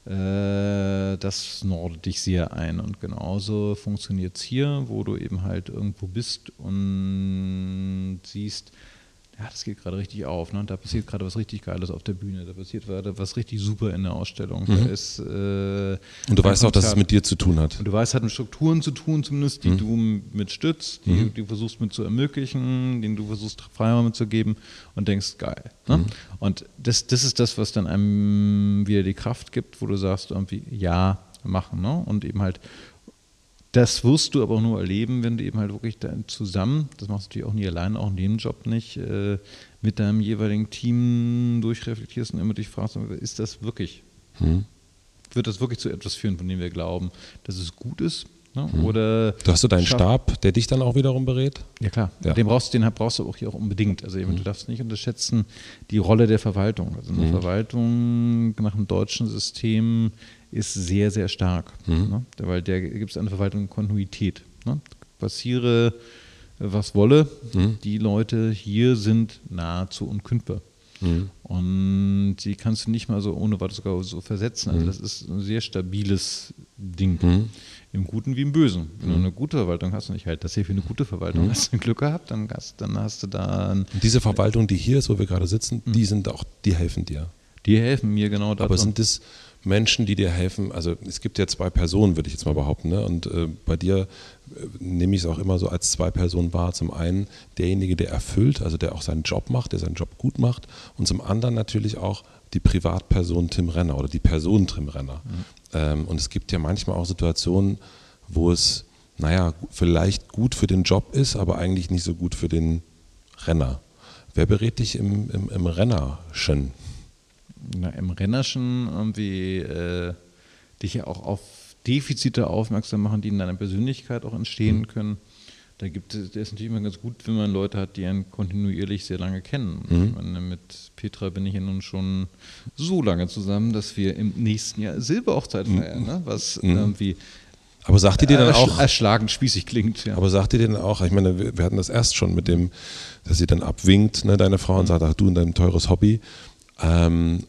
Äh, das nordet dich sehr ein. Und genauso funktioniert es hier, wo du eben halt irgendwo bist und siehst, ja, das geht gerade richtig auf. Ne? Da passiert gerade was richtig Geiles auf der Bühne. Da passiert gerade was richtig super in der Ausstellung. Mhm. Ist, äh, und du weißt auch, dass es mit dir zu tun hat. Und du weißt, es hat mit Strukturen zu tun, zumindest, die mhm. du mit stützt, die, mhm. du versuchst mit zu ermöglichen, denen du versuchst Freiräume zu geben und denkst, geil. Ne? Mhm. Und das, das ist das, was dann einem wieder die Kraft gibt, wo du sagst, irgendwie, ja, machen. Ne? Und eben halt das wirst du aber auch nur erleben, wenn du eben halt wirklich zusammen, das machst du natürlich auch nie allein, auch in dem Job nicht, äh, mit deinem jeweiligen Team durchreflektierst und immer dich fragst, ist das wirklich, hm. wird das wirklich zu etwas führen, von dem wir glauben, dass es gut ist? Ne? Hm. Oder du hast du deinen Stab, der dich dann auch wiederum berät? Ja klar, ja. Den, brauchst, den brauchst du auch hier auch unbedingt. Also eben, hm. du darfst nicht unterschätzen die Rolle der Verwaltung. Also eine hm. Verwaltung nach dem deutschen System ist sehr, sehr stark. Mhm. Ne? Weil der gibt es an der Verwaltung Kontinuität. Ne? Passiere, was wolle, mhm. die Leute hier sind nahezu unkündbar. Mhm. Und die kannst du nicht mal so ohne weiteres sogar so versetzen. Also mhm. das ist ein sehr stabiles Ding. Mhm. Im Guten wie im Bösen. Wenn du mhm. eine gute Verwaltung hast und ich halte das hier für eine gute Verwaltung, hast du Glück gehabt, dann hast, dann hast du da. diese Verwaltung, die hier ist, wo wir gerade sitzen, die sind auch, die helfen dir. Die helfen mir genau daran. Aber sind es Menschen, die dir helfen? Also es gibt ja zwei Personen, würde ich jetzt mal behaupten. Ne? Und äh, bei dir äh, nehme ich es auch immer so als zwei Personen wahr. Zum einen derjenige, der erfüllt, also der auch seinen Job macht, der seinen Job gut macht. Und zum anderen natürlich auch die Privatperson Tim Renner oder die Person Tim Renner. Mhm. Ähm, und es gibt ja manchmal auch Situationen, wo es, naja, vielleicht gut für den Job ist, aber eigentlich nicht so gut für den Renner. Wer berät dich im, im, im Rennerschen? Na, Im Rennerschen irgendwie äh, dich ja auch auf Defizite aufmerksam machen, die in deiner Persönlichkeit auch entstehen mhm. können. Da gibt es, das ist natürlich immer ganz gut, wenn man Leute hat, die einen kontinuierlich sehr lange kennen. Mhm. Meine, mit Petra bin ich ja nun schon so lange zusammen, dass wir im nächsten Jahr Silberhochzeit mhm. feiern, ne? was mhm. irgendwie aber sagt ihr dir dann auch. Erschlagend spießig klingt, ja. Aber sagt ihr dir dann auch, ich meine, wir, hatten das erst schon mit dem, dass sie dann abwinkt, ne, deine Frau, und mhm. sagt, ach du und dein teures Hobby. Ähm,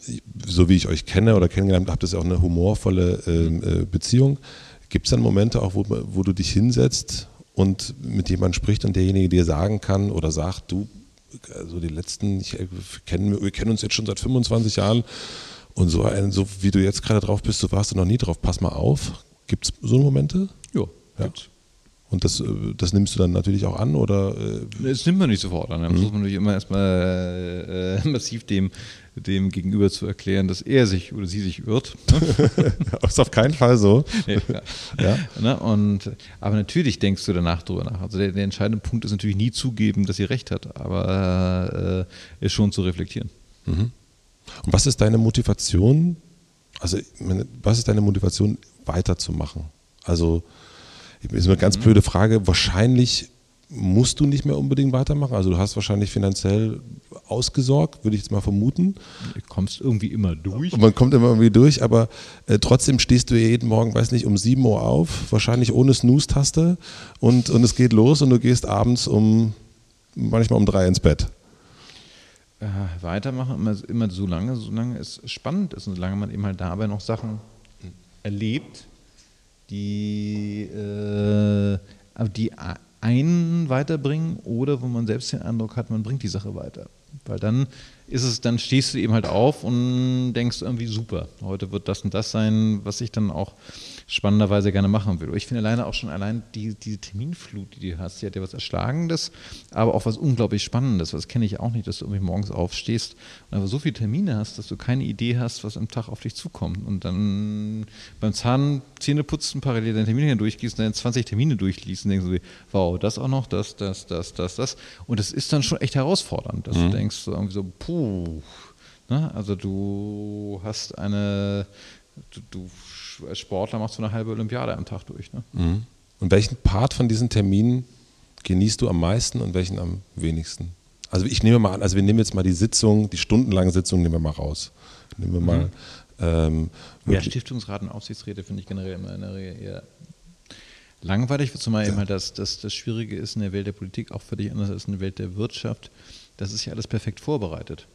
so wie ich euch kenne oder kennengelernt habe, habt ihr auch eine humorvolle ähm, äh, Beziehung. Gibt es dann Momente auch, wo, wo du dich hinsetzt und mit jemandem spricht und derjenige dir sagen kann oder sagt, du, also die letzten, ich, kenn, wir kennen uns jetzt schon seit 25 Jahren und so, ein, so wie du jetzt gerade drauf bist, so warst du noch nie drauf, pass mal auf. Gibt es so Momente? Jo, ja, gibt's. Und das, äh, das nimmst du dann natürlich auch an, oder? Äh? Das nimmt man nicht sofort an. Da mhm. muss man natürlich immer erstmal äh, (laughs) massiv dem, dem Gegenüber zu erklären, dass er sich oder sie sich irrt. (laughs) Ist auf keinen Fall so. Nee, ja. Ne? Und, aber natürlich denkst du danach drüber nach. Also der, der entscheidende Punkt ist natürlich nie zugeben, dass sie recht hat, aber äh, ist schon zu reflektieren. Mhm. Und was ist deine Motivation? Also, was ist deine Motivation, weiterzumachen? Also, ist eine ganz mhm. blöde Frage. Wahrscheinlich musst du nicht mehr unbedingt weitermachen. Also du hast wahrscheinlich finanziell ausgesorgt, würde ich jetzt mal vermuten. Du kommst irgendwie immer durch. Man kommt immer irgendwie durch, aber äh, trotzdem stehst du jeden Morgen, weiß nicht, um 7 Uhr auf, wahrscheinlich ohne Snooze-Taste und, und es geht los und du gehst abends um, manchmal um drei ins Bett. Äh, weitermachen immer, immer so lange, solange es spannend ist und solange man eben halt dabei noch Sachen erlebt, die, äh, die einen weiterbringen oder wo man selbst den Eindruck hat, man bringt die Sache weiter. Weil dann ist es, dann stehst du eben halt auf und denkst irgendwie super, heute wird das und das sein, was ich dann auch spannenderweise gerne machen will. Ich finde alleine auch schon allein die, diese Terminflut, die du hast, die hat ja was Erschlagendes, aber auch was unglaublich Spannendes. Das kenne ich auch nicht, dass du irgendwie morgens aufstehst und einfach so viele Termine hast, dass du keine Idee hast, was am Tag auf dich zukommt. Und dann beim Zahn Zähneputzen parallel deine Termine durchgehst und dann 20 Termine durchliest und denkst du, wow, das auch noch, das, das, das, das, das. Und das ist dann schon echt herausfordernd, dass mhm. du denkst, so irgendwie so, puh. Ne? Also du hast eine, du, du als Sportler machst du eine halbe Olympiade am Tag durch. Ne? Mhm. Und welchen Part von diesen Terminen genießt du am meisten und welchen am wenigsten? Also ich nehme mal an, also wir nehmen jetzt mal die Sitzung, die stundenlange Sitzung nehmen wir mal raus. Nehmen wir mal. Mhm. Ähm, ja, Stiftungsrat und Aufsichtsräte finde ich generell immer in der Regel eher langweilig, zumal ja. eben halt das, das, das Schwierige ist in der Welt der Politik auch völlig anders als in der Welt der Wirtschaft. Das ist ja alles perfekt vorbereitet.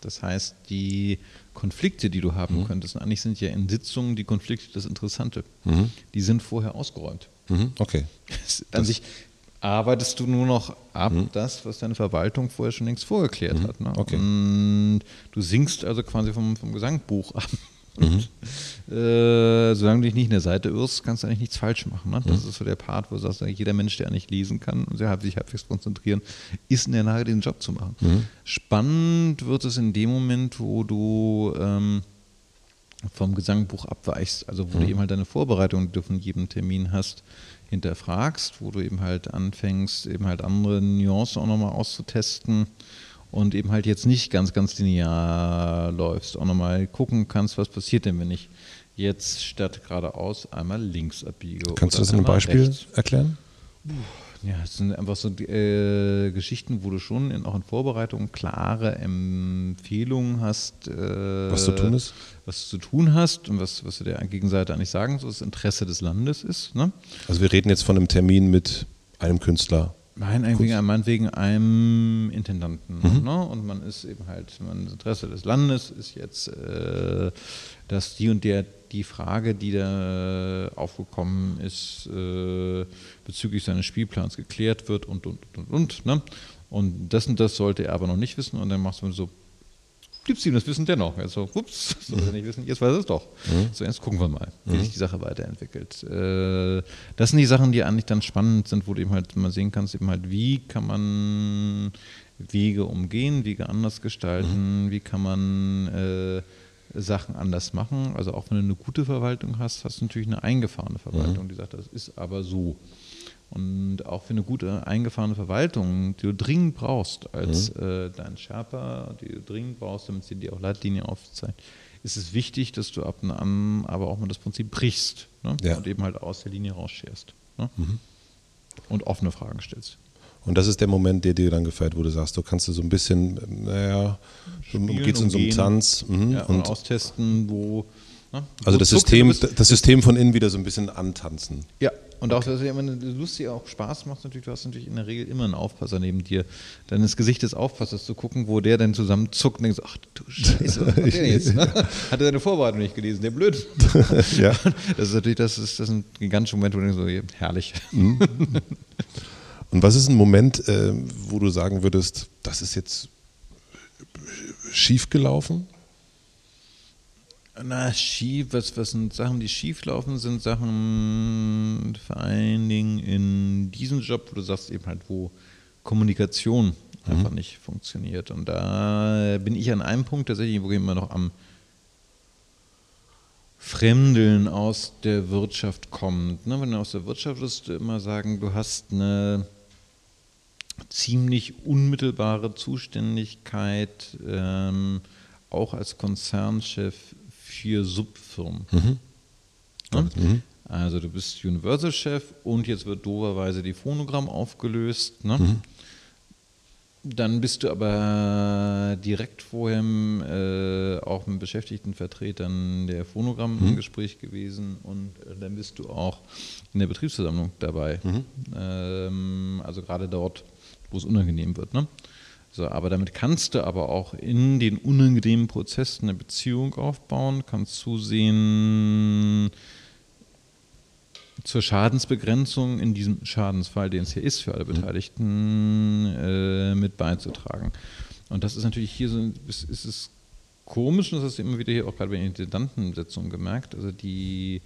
Das heißt, die Konflikte, die du haben mhm. könntest, eigentlich sind ja in Sitzungen die Konflikte das Interessante. Mhm. Die sind vorher ausgeräumt. Mhm. Okay. An sich arbeitest du nur noch ab mhm. das, was deine Verwaltung vorher schon längst vorgeklärt mhm. hat. Ne? Okay. Und du singst also quasi vom, vom Gesangbuch ab. Mhm. (laughs) Äh, solange du dich nicht in der Seite irrst, kannst du eigentlich nichts falsch machen. Ne? Das mhm. ist so der Part, wo du sagst, jeder Mensch, der nicht lesen kann und sich halbwegs konzentrieren, ist in der Lage, den Job zu machen. Mhm. Spannend wird es in dem Moment, wo du ähm, vom Gesangbuch abweichst, also wo du mhm. eben halt deine Vorbereitung, die du von jedem Termin hast, hinterfragst, wo du eben halt anfängst, eben halt andere Nuancen auch nochmal auszutesten und eben halt jetzt nicht ganz, ganz linear läufst, auch nochmal gucken kannst, was passiert denn, wenn ich jetzt statt geradeaus einmal links abbiege. Kannst du das in einem Beispiel rechts. erklären? Ja, es sind einfach so äh, Geschichten, wo du schon in, auch in Vorbereitung klare Empfehlungen hast. Äh, was zu tun ist? Was du zu tun hast und was, was du der Gegenseite eigentlich sagen sollst, das Interesse des Landes ist. Ne? Also wir reden jetzt von einem Termin mit einem Künstler Nein, wegen, meinetwegen einem Intendanten. Mhm. Ne? Und man ist eben halt, man, das Interesse des Landes ist jetzt, äh, dass die und der die Frage, die da aufgekommen ist, äh, bezüglich seines Spielplans geklärt wird und, und, und, und. Ne? Und das und das sollte er aber noch nicht wissen. Und dann machst du so, gibt's ihm das Wissen dennoch. Also, ups, (laughs) so wir nicht wissen, jetzt weiß er es doch. Mhm. So, jetzt gucken wir mal, wie sich die Sache weiterentwickelt. Äh, das sind die Sachen, die eigentlich dann spannend sind, wo du eben halt mal sehen kannst, eben halt, wie kann man Wege umgehen, Wege anders gestalten, wie kann man äh, Sachen anders machen. Also auch wenn du eine gute Verwaltung hast, hast du natürlich eine eingefahrene Verwaltung, die sagt, das ist aber so. Und auch für eine gute eingefahrene Verwaltung, die du dringend brauchst als äh, dein Sherpa, die du dringend brauchst, damit sie dir auch Leitlinien aufzeigen, ist es wichtig, dass du ab und an aber auch mal das Prinzip brichst ne? Ja. und eben halt aus der Linie rausscherst. Ne? Und offene Fragen stellst. Und das ist der Moment, der dir dann gefällt, wo du sagst, du kannst du so ein bisschen, naja, Spielen, geht's in so umgehen. Tanz. Mhm. Ja, und, und austesten, wo. Ne? also wo das System, das System von innen wieder so ein bisschen antanzen. Ja, und auch, dass es immer lustig auch Spaß macht, natürlich, du hast natürlich in der Regel immer einen Aufpasser neben dir. Deines Gesicht des Aufpassers zu gucken, wo der dann zusammenzuckt und denkst, ach du (laughs) Scheiße, was macht der jetzt? Ne? (laughs) Hat er seine Vorbereitung nicht gelesen, der blöd. Ja. (laughs) Das ist natürlich, das ist, das ist ein gigantischer Moment, wo du denkst, so, herrlich. Und was ist ein Moment, äh, wo du sagen würdest, das ist jetzt schief gelaufen? Na, schief, was, was sind Sachen, die schief laufen, sind Sachen vor allen Dingen in diesem Job, wo du sagst eben halt, wo Kommunikation einfach nicht funktioniert. Und da bin ich an einem Punkt tatsächlich, wo ich immer noch am Fremdeln aus der Wirtschaft kommt. Ne? Wenn du aus der Wirtschaft wirst du immer sagen, du hast eine ziemlich unmittelbare Zuständigkeit, ähm, auch als Konzernchef für Subfirmen. Ne? Mhm. Also du bist Universal-Chef und jetzt wird doverweise die Phonogramm aufgelöst. Ne? Mhm. Dann bist du aber direkt vorher äh, auch mit Beschäftigtenvertretern der Phonogramm Mhm. im Gespräch gewesen und äh, dann bist du auch in der Betriebsversammlung dabei. Mhm. Ähm, also gerade dort, wo es unangenehm wird. Ne? So, aber damit kannst du aber auch in den unangenehmen Prozessen eine Beziehung aufbauen, kannst zusehen, zur Schadensbegrenzung in diesem Schadensfall, den es hier ist, für alle Beteiligten äh, mit beizutragen. Und das ist natürlich hier so, ist, ist es komisch, und das hast du immer wieder hier auch gerade bei den Intendantensetzungen gemerkt, also die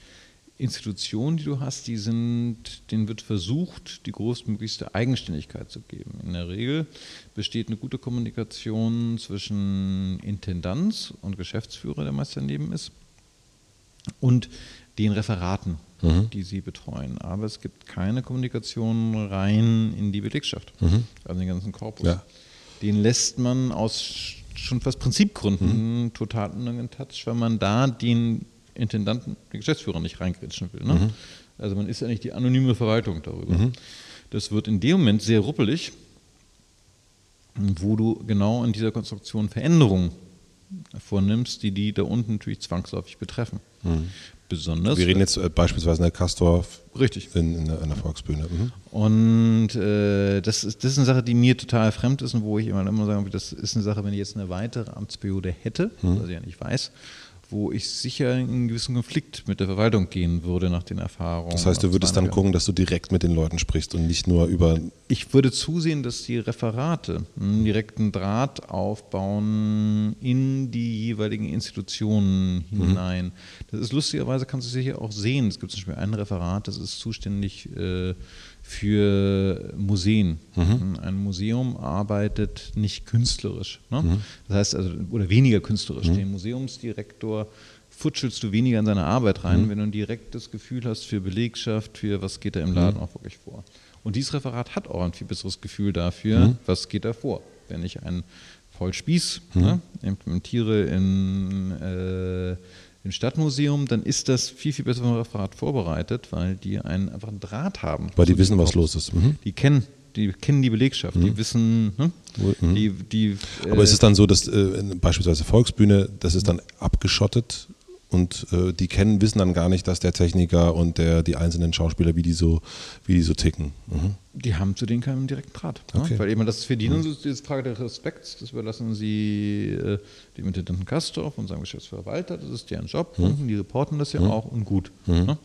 Institutionen, die du hast, die sind, denen wird versucht, die größtmöglichste Eigenständigkeit zu geben. In der Regel besteht eine gute Kommunikation zwischen Intendanz und Geschäftsführer, der meist daneben ist, und den Referaten, Mhm. die sie betreuen. Aber es gibt keine Kommunikation rein in die Belegschaft, also den ganzen Korpus. Ja. Den lässt man aus sch- schon fast Prinzipgründen total untouch, weil man da den Intendanten, den Geschäftsführer nicht reingrätschen will. Ne? Also man ist ja nicht die anonyme Verwaltung darüber. Das wird in dem Moment sehr ruppelig, wo du genau in dieser Konstruktion Veränderungen vornimmst, die die da unten natürlich zwangsläufig betreffen. Besonders. Wir reden jetzt äh, beispielsweise in der Castor Richtig. in, in, der, in der Volksbühne. Mhm. Und äh, das, ist, das ist eine Sache, die mir total fremd ist und wo ich immer, immer sagen würde, das ist eine Sache, wenn ich jetzt eine weitere Amtsperiode hätte, Mhm. was ich ja nicht weiß, wo ich sicher in einen gewissen Konflikt mit der Verwaltung gehen würde nach den Erfahrungen. Das heißt, du würdest dann gucken, dass du direkt mit den Leuten sprichst und nicht nur über. Ich würde zusehen, dass die Referate einen direkten Draht aufbauen in die jeweiligen Institutionen hinein. Das ist lustigerweise, kannst du hier auch sehen. Es gibt zum Beispiel ein Referat, das ist zuständig äh, für Museen. Ein Museum arbeitet nicht künstlerisch. Ne? Das heißt also, oder weniger künstlerisch. Den Museumsdirektor futschelst du weniger in seine Arbeit rein, wenn du ein direktes Gefühl hast für Belegschaft, für was geht da im Laden auch wirklich vor. Und dieses Referat hat auch ein viel besseres Gefühl dafür, was geht da vor. Wenn ich einen Vollspieß ne, implementiere in, äh, im Stadtmuseum, dann ist das viel, viel besser vom Referat vorbereitet, weil die einen einfach einen Draht haben. Weil die wissen, was los ist. Mhm. Die kennen, die kennen die Belegschaft, die wissen, ne, Mhm. die, die Aber äh, ist es dann so, dass äh, beispielsweise Volksbühne, das ist dann abgeschottet und äh, die kennen, wissen dann gar nicht, dass der Techniker und der, die einzelnen Schauspieler, wie die so, wie die so ticken. Mhm. Die haben zu denen keinen direkten Draht. Okay. Ne? Weil eben das die mhm. diese Frage des Respekts, das überlassen sie äh, dem Intendanten Kastorf und seinem Geschäftsführer Walter, das ist deren Job und die reporten das ja auch und gut. Ne?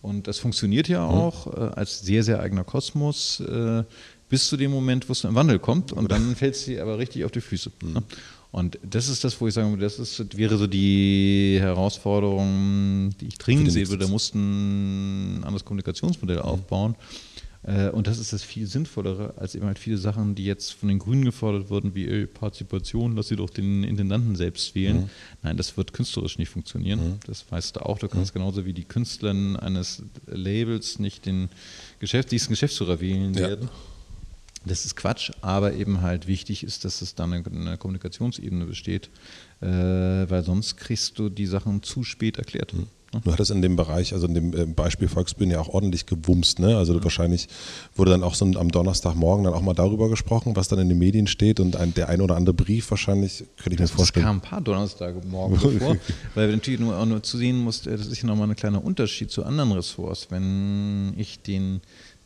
Und das funktioniert ja auch äh, als sehr, sehr eigener Kosmos äh, bis zu dem Moment, wo es ein Wandel kommt und dann fällt sie aber richtig auf die Füße. Ne? Und das ist das, wo ich sagen das ist, wäre so die Herausforderung, die ich dringend sehe würde. Da mussten ein anderes Kommunikationsmodell aufbauen. Äh, und das ist das viel Sinnvollere als eben halt viele Sachen, die jetzt von den Grünen gefordert wurden, wie ey, Partizipation, lass sie doch den Intendanten selbst wählen. Mhm. Nein, das wird künstlerisch nicht funktionieren. Mhm. Das weißt du auch. Du kannst mhm. genauso wie die Künstler eines Labels nicht den Geschäft, diesen Geschäftsführer wählen ja. werden. Das ist Quatsch, aber eben halt wichtig ist, dass es dann eine, Kommunikationsebene besteht, äh, weil sonst kriegst du die Sachen zu spät erklärt. Mhm. Du hattest in dem Bereich, also in dem äh, Beispiel Volksbühne ja auch ordentlich gewumst, ne? Also mhm. wahrscheinlich wurde dann auch so am Donnerstagmorgen dann auch mal darüber gesprochen, was dann in den Medien steht und ein, der ein oder andere Brief wahrscheinlich, könnte ich das, mir vorstellen. Das kam ein paar Donnerstage morgen vor, (laughs) weil natürlich nur, auch nur zu sehen muss, das ist ja nochmal ein kleiner Unterschied zu anderen Ressorts. Wenn ich den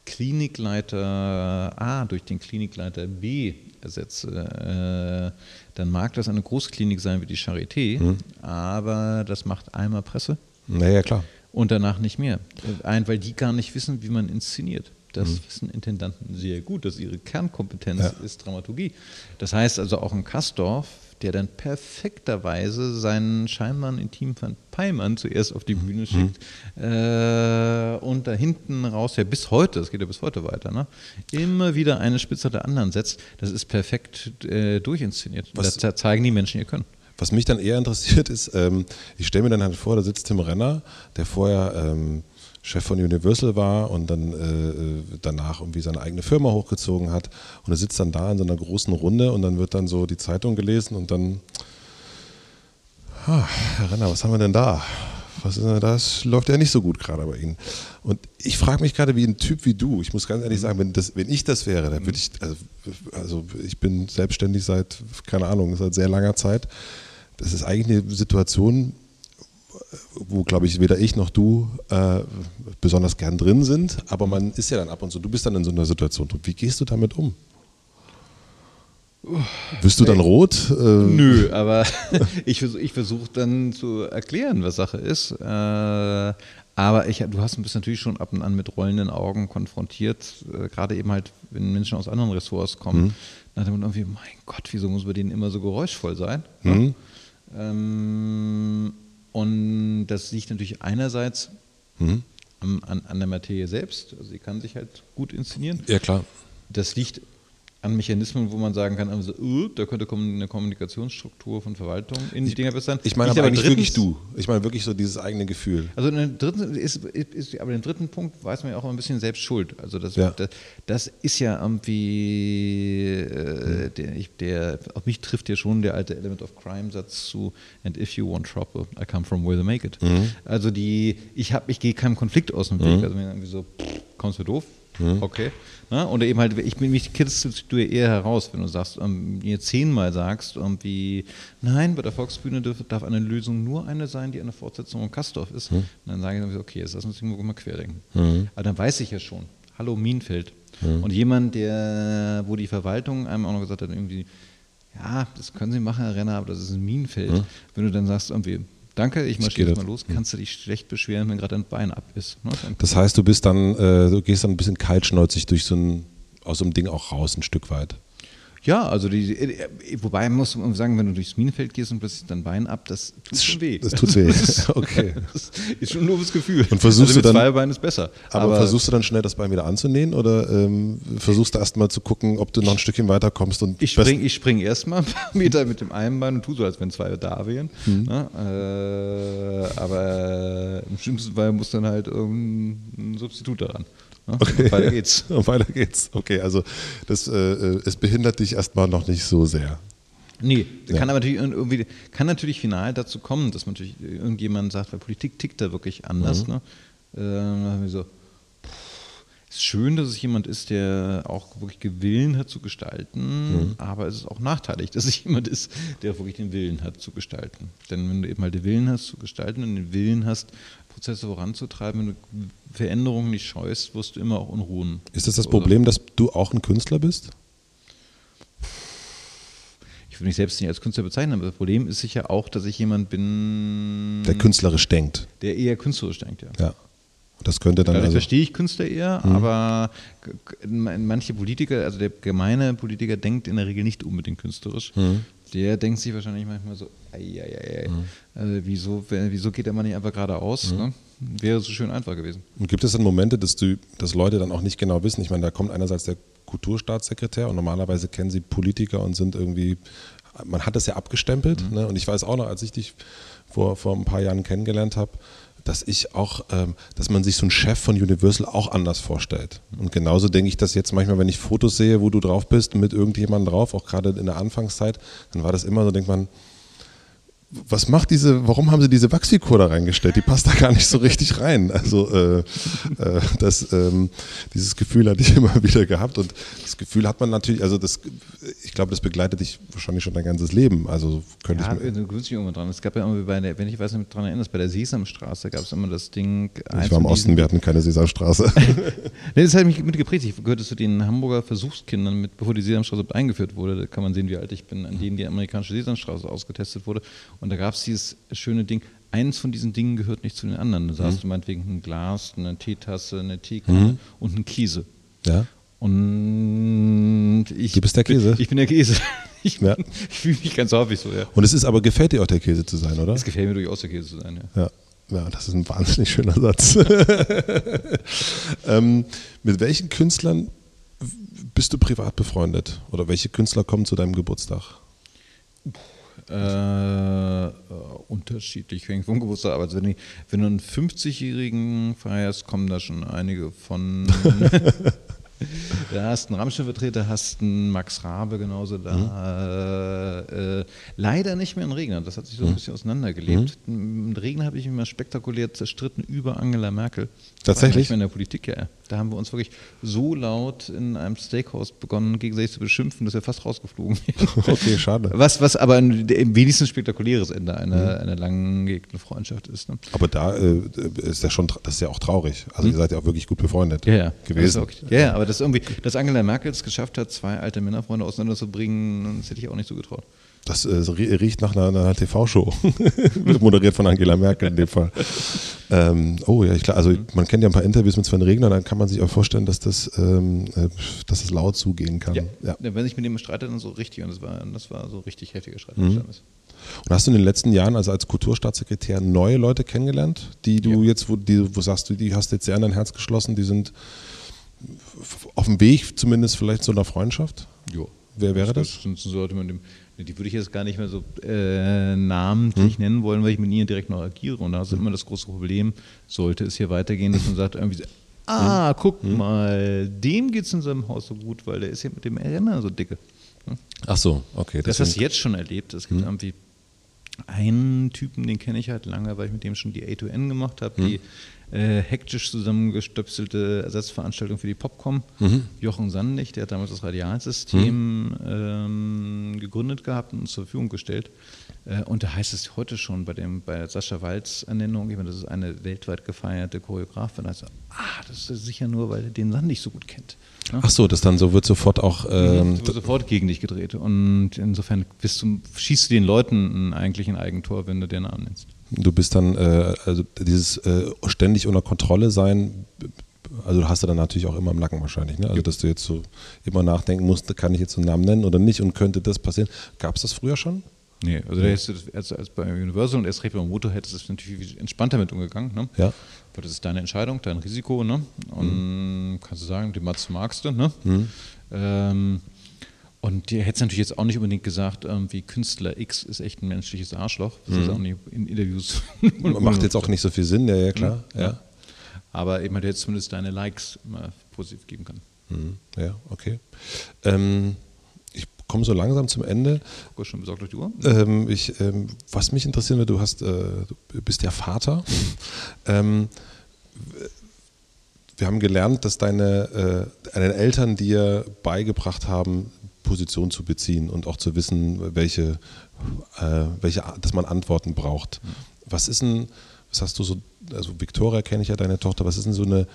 Klinikleiter A durch den Klinikleiter B ersetze, äh, dann mag das eine Großklinik sein wie die Charité, mhm. aber das macht einmal Presse. Naja, klar. Und danach nicht mehr. Ein, weil die gar nicht wissen, wie man inszeniert. Das mhm. wissen Intendanten sehr gut, dass ihre Kernkompetenz ja. ist Dramaturgie. Das heißt also auch ein Kastorf der dann perfekterweise seinen scheinbar intimen Van Peimann zuerst auf die Bühne mhm. schickt mhm. äh, und da hinten raus, ja bis heute, das geht ja bis heute weiter, ne, immer wieder eine Spitze der anderen setzt. Das ist perfekt äh, durchinszeniert. Was, da zeigen die Menschen ihr Können. Was mich dann eher interessiert ist, ähm, ich stelle mir dann halt vor, da sitzt Tim Renner, der vorher ähm, Chef von Universal war und dann äh, danach irgendwie seine eigene Firma hochgezogen hat. Und er sitzt dann da in so einer großen Runde und dann wird dann so die Zeitung gelesen und dann, ah, Herr Renner, was haben wir denn da? Was ist denn, das läuft ja nicht so gut gerade bei Ihnen. Und ich frage mich gerade, wie ein Typ wie du, ich muss ganz ehrlich sagen, wenn, das, wenn ich das wäre, dann würde ich, also, also ich bin selbstständig seit, keine Ahnung, seit sehr langer Zeit. Das ist eigentlich eine Situation, wo, glaube ich, weder ich noch du äh, besonders gern drin sind, aber man ist ja dann ab und zu, du bist dann in so einer Situation. Wie gehst du damit um? Bist du dann rot? Äh, Nö, (laughs) aber (laughs) ich, versuch, ich versuche dann zu erklären, was Sache ist. Äh, aber ich, du hast mich natürlich schon ab und an mit rollenden Augen konfrontiert, äh, gerade eben halt, wenn Menschen aus anderen Ressorts kommen. Mhm. Dann hat man irgendwie, mein Gott, wieso muss bei denen immer so geräuschvoll sein? Mhm. Ähm, und das liegt natürlich einerseits mhm. an, an, der Materie selbst. Also sie kann sich halt gut inszenieren. Ja, klar. Das liegt an Mechanismen, wo man sagen kann, also, uh, da könnte eine Kommunikationsstruktur von Verwaltung in die Dinger besser sein. Ich meine aber, aber eigentlich wirklich du. Ich meine wirklich so dieses eigene Gefühl. Also den dritten ist, ist, aber den dritten Punkt weiß man ja auch ein bisschen selbst schuld. Also das, ja. das, das, ist ja irgendwie äh, der, ich, der, auf mich trifft ja schon der alte Element of Crime Satz zu And if you want trouble, I come from where they make it. Mhm. Also die, ich habe, ich gehe keinem Konflikt aus dem Weg. Mhm. Also irgendwie so, kommst du doof? Mhm. Okay. Ne? Oder eben halt, ich bin mich kitzelst du eher heraus, wenn du sagst, um, mir zehnmal sagst, irgendwie, nein, bei der Volksbühne darf, darf, eine Lösung nur eine sein, die eine Fortsetzung von Kastorf ist. Mhm. dann sage ich, okay, jetzt lass uns irgendwo mal querdenken. Mhm. Aber dann weiß ich ja schon, hallo Minfeld. Mhm. Und jemand, der, wo die Verwaltung einem auch noch gesagt hat, irgendwie, ja, das können Sie machen, Herr Renner, aber das ist ein Minenfeld. Mhm. Wenn du dann sagst, irgendwie, Danke, ich marschiere jetzt mal los. Kannst du dich schlecht beschweren, wenn gerade ein Bein ab ist. Ne? Das heißt, du bist dann, äh, du gehst dann ein bisschen kaltschnäuzig durch so ein, aus so einem Ding auch raus, ein Stück weit. Ja, also die, äh, wobei muss man sagen, wenn du durchs Minenfeld gehst und plötzlich dein Bein ab, das tut schon weh. Das tut weh. (laughs) okay. (laughs) Das ist schon ein doofes Gefühl. Und versuchst also du dann, zwei Beinen ist besser. Aber, aber, versuchst du dann schnell das Bein wieder anzunähen oder ähm, versuchst du erst mal zu gucken, ob du noch ein Stückchen weiter kommst? Und ich springe spring erst mal ein paar (laughs) Meter mit dem einen Bein und tu so, als wenn zwei da wären. Mhm. Ja, äh, aber im schlimmsten Fall muss dann halt irgendein Substitut daran. Ne? Okay. Weiter geht's. (laughs) weiter geht's. Okay, also das, äh, äh, es behindert dich erstmal noch nicht so sehr. Nee, ja. kann aber natürlich irgendwie, kann natürlich final dazu kommen, dass natürlich irgendjemand sagt, weil Politik tickt da wirklich anders. Mhm. Ne? Äh, so, es ist schön, dass es jemand ist, der auch wirklich Willen hat zu gestalten, mhm. aber es ist auch nachteilig, dass es (laughs) jemand ist, der wirklich den Willen hat zu gestalten. Denn wenn du eben mal den Willen hast zu gestalten und den Willen hast, Prozesse voranzutreiben, wenn du Veränderungen nicht scheust, wirst du immer auch Unruhen. Ist das das Problem, dass du auch ein Künstler bist? Ich würde mich selbst nicht als Künstler bezeichnen, aber das Problem ist sicher auch, dass ich jemand bin. Der künstlerisch denkt. Der eher künstlerisch denkt, ja. Ja. Das könnte dann. Dadurch also verstehe ich Künstler eher, mhm. aber manche Politiker, also der gemeine Politiker denkt in der Regel nicht unbedingt künstlerisch, mhm. Der denkt sich wahrscheinlich manchmal so, ei, ei, ei, mhm. äh, wieso, wieso geht der mal nicht einfach geradeaus? Mhm. Ne? Wäre so schön einfach gewesen. Und gibt es dann Momente, dass, du, dass Leute dann auch nicht genau wissen? Ich meine, da kommt einerseits der Kulturstaatssekretär und normalerweise kennen sie Politiker und sind irgendwie, man hat das ja abgestempelt. Mhm. Ne? Und ich weiß auch noch, als ich dich vor, vor ein paar Jahren kennengelernt habe, dass ich auch, ähm, dass man sich so einen Chef von Universal auch anders vorstellt. Und genauso denke ich das jetzt manchmal, wenn ich Fotos sehe, wo du drauf bist, mit irgendjemandem drauf, auch gerade in der Anfangszeit, dann war das immer so, denkt man, was macht diese, warum haben sie diese Wachsfigur da reingestellt? Die passt da gar nicht so richtig rein. Also äh, äh, das, ähm, dieses Gefühl hatte ich (laughs) immer wieder gehabt und das Gefühl hat man natürlich, also das, ich glaube, das begleitet dich wahrscheinlich schon dein ganzes Leben. Also könnte ja, ich mir, du gewöhnst dich irgendwann dran. Es gab ja immer bei der, wenn ich weiß nicht daran erinnerst, bei der Sesamstraße gab es immer das Ding. Ich war im Osten, wir hatten keine Sesamstraße. (laughs) nee, das hat mich mitgeprägt. Ich gehörte zu den Hamburger Versuchskindern, mit, bevor die Sesamstraße eingeführt wurde. Da kann man sehen, wie alt ich bin, an denen die amerikanische Sesamstraße ausgetestet wurde. Und da gab es dieses schöne Ding, eins von diesen Dingen gehört nicht zu den anderen. Da saß mhm. du meinetwegen ein Glas, eine Teetasse, eine Teekanne mhm. und ein Käse. Ja. Und ich. Du bist der Käse? Bin, ich bin der Käse. (laughs) Ich, ja. ich fühle mich ganz häufig so, ja. Und es ist aber, gefällt dir auch der Käse zu sein, oder? Es gefällt mir durchaus der Käse zu sein, ja. Ja, ja das ist ein wahnsinnig schöner Satz. (laughs) ähm, mit welchen Künstlern bist du privat befreundet? Oder welche Künstler kommen zu deinem Geburtstag? Äh, unterschiedlich, hängt vom Geburtstag ab. Also wenn, ich, wenn du einen 50-Jährigen feierst, kommen da schon einige von da hast einen Rammstein-Vertreter, hast einen Max Rabe genauso da. Mhm. Äh, leider nicht mehr in Regner, das hat sich so ein mhm. bisschen auseinandergelebt. Mhm. In Regner habe ich mich mal spektakulär zerstritten über Angela Merkel. Tatsächlich? in der Politik, ja. Da haben wir uns wirklich so laut in einem Steakhouse begonnen, gegenseitig zu beschimpfen, dass wir fast rausgeflogen sind. (laughs) okay, schade. Was, was aber ein, im wenigstens spektakuläres Ende einer, mhm. einer langgehegten Freundschaft ist. Ne? Aber da äh, ist ja schon, das ist ja auch traurig. Also mhm. ihr seid ja auch wirklich gut befreundet ja, ja. gewesen. Okay. Ja, ja, aber das irgendwie, dass Angela Merkel es geschafft hat, zwei alte Männerfreunde auseinanderzubringen, das hätte ich auch nicht so getraut. Das äh, riecht nach einer, einer TV-Show. (laughs) Moderiert von Angela Merkel in dem Fall. Ähm, oh ja, ich, klar, also man kennt ja ein paar Interviews mit Sven Regner, dann kann man sich auch vorstellen, dass das, ähm, äh, dass das laut zugehen kann. Ja. ja. wenn sich mit dem streitet, dann so richtig und das war, das war so richtig heftiger Streit. Mhm. Und hast du in den letzten Jahren, also als Kulturstaatssekretär, neue Leute kennengelernt, die du ja. jetzt, wo, die, wo sagst du, die hast jetzt sehr an dein Herz geschlossen, die sind auf dem Weg zumindest vielleicht zu einer Freundschaft? Ja. Wer wäre das? das? das sollte man dem, die würde ich jetzt gar nicht mehr so äh, namentlich hm. nennen wollen, weil ich mit ihnen direkt noch agiere. Und da ist hm. immer das große Problem, sollte es hier weitergehen, dass man sagt irgendwie so, ah, hm. guck hm. mal, dem geht es in seinem Haus so gut, weil der ist ja mit dem Renner so dicke. Hm? Ach so, okay. Das hast du jetzt schon erlebt. Es gibt hm. irgendwie einen Typen, den kenne ich halt lange, weil ich mit dem schon die A2N gemacht habe, die äh, hektisch zusammengestöpselte Ersatzveranstaltung für die Popcom. Mhm. Jochen Sandig, der hat damals das Radialsystem mhm. ähm, gegründet gehabt und uns zur Verfügung gestellt. Äh, und da heißt es heute schon bei, dem, bei Sascha Walz Ernennung, ich meine, das ist eine weltweit gefeierte Choreografin. Also, ah, das ist sicher nur, weil er den Sandig so gut kennt. Ne? Ach so, das dann so wird sofort auch. Ähm, wird sofort gegen dich gedreht. Und insofern du, schießt du den Leuten eigentlich ein Eigentor, wenn du den Namen nennst. Du bist dann, äh, also dieses äh, ständig unter Kontrolle sein, also hast du dann natürlich auch immer im Nacken wahrscheinlich, ne? Also dass du jetzt so immer nachdenken musst, kann ich jetzt einen Namen nennen oder nicht und könnte das passieren. Gab es das früher schon? Nee, also ja. als, als bei Universal und erst recht beim Motor hättest du natürlich entspannter mit umgegangen, ne? Ja. Weil das ist deine Entscheidung, dein Risiko, ne? Und mhm. kannst du sagen, den Mats magst du, ne? Mhm. Ähm, und dir hätte es natürlich jetzt auch nicht unbedingt gesagt, wie Künstler X ist echt ein menschliches Arschloch. Das mhm. ist auch nicht in Interviews. (laughs) Macht jetzt auch nicht so viel Sinn, ja, ja klar. Ja. ja. Aber eben, du hättest zumindest deine Likes mal positiv geben können. Mhm. Ja, okay. Ähm, ich komme so langsam zum Ende. Guck schon besorgt durch die Uhr. Ähm, ich, ähm, was mich interessieren würde, du hast, äh, du bist ja Vater. (laughs) ähm, wir haben gelernt, dass deine, äh, deine Eltern dir beigebracht haben, Position zu beziehen und auch zu wissen, welche, äh, welche, dass man Antworten braucht. Was ist denn, was hast du so, also Victoria kenne ich ja deine Tochter, was ist denn so eine,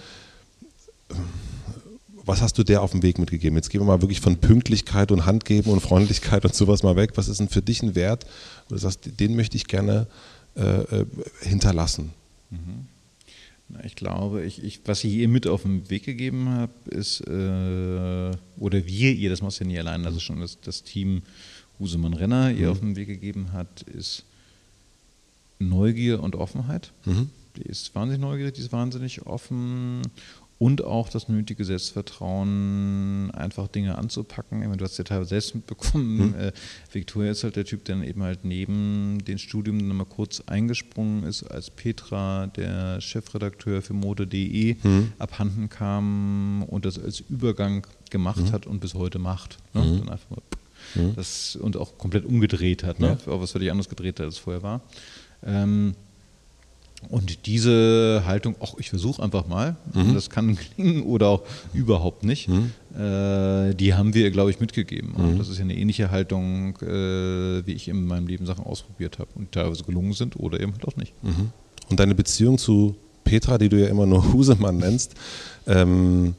was hast du der auf dem Weg mitgegeben? Jetzt gehen wir mal wirklich von Pünktlichkeit und Handgeben und Freundlichkeit und sowas mal weg. Was ist denn für dich ein Wert, wo du sagst, den möchte ich gerne äh, äh hinterlassen? Mhm. Ich glaube, ich, ich, was ich ihr mit auf den Weg gegeben habe, ist, äh, oder wir ihr, das machst du ja nie allein, also schon das, das Team Husemann Renner ihr auf den Weg gegeben hat, ist Neugier und Offenheit. Mhm. Die ist wahnsinnig neugierig, die ist wahnsinnig offen und auch das nötige Selbstvertrauen, einfach Dinge anzupacken. Meine, du hast ja teilweise selbst mitbekommen, Mhm. äh, Victoria ist halt der Typ, der dann eben halt neben dem Studium dann mal kurz eingesprungen ist, als Petra, der Chefredakteur für Mode.de, Mhm. abhanden kam und das als Übergang gemacht hat und bis heute macht. Ne? Mhm. Dann einfach mal das und auch komplett umgedreht hat, ne? auch was völlig anderes gedreht hat, als es vorher war. Ähm, und diese Haltung, ach, ich versuche einfach mal, Mhm. das kann klingen (laughs) oder auch überhaupt nicht, äh, die haben wir, glaube ich, mitgegeben. Mhm. Das ist ja eine ähnliche Haltung, äh, wie ich in meinem Leben Sachen ausprobiert habe und teilweise gelungen sind oder eben halt auch nicht. Mhm. Und deine Beziehung zu Petra, die du ja immer nur (laughs) Husemann nennst, ähm,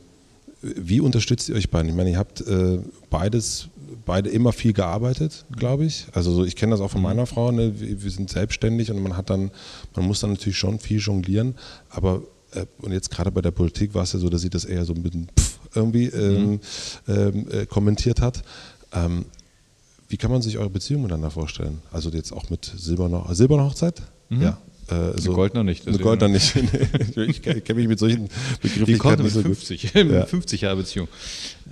wie unterstützt ihr euch beiden? Ich meine, ihr habt äh, beides, beide immer viel gearbeitet, glaube ich. Also so, ich kenne das auch von meiner Frau, ne? wir, wir sind selbstständig und man hat dann, man muss dann natürlich schon viel jonglieren, aber äh, und jetzt gerade bei der Politik war es ja so, dass sie das eher so mit einem Pff irgendwie ähm, ähm, äh, kommentiert hat. Ähm, wie kann man sich eure Beziehung miteinander vorstellen? Also jetzt auch mit Silberner, Silberne Hochzeit? Ja. Äh, so, Gold noch nicht, deswegen- Gold noch nicht. (laughs) ich kenne mich mit solchen Die Begrifflichkeiten konnte nicht mit so gut. 50, (laughs) Ja. 50 Jahre Beziehung.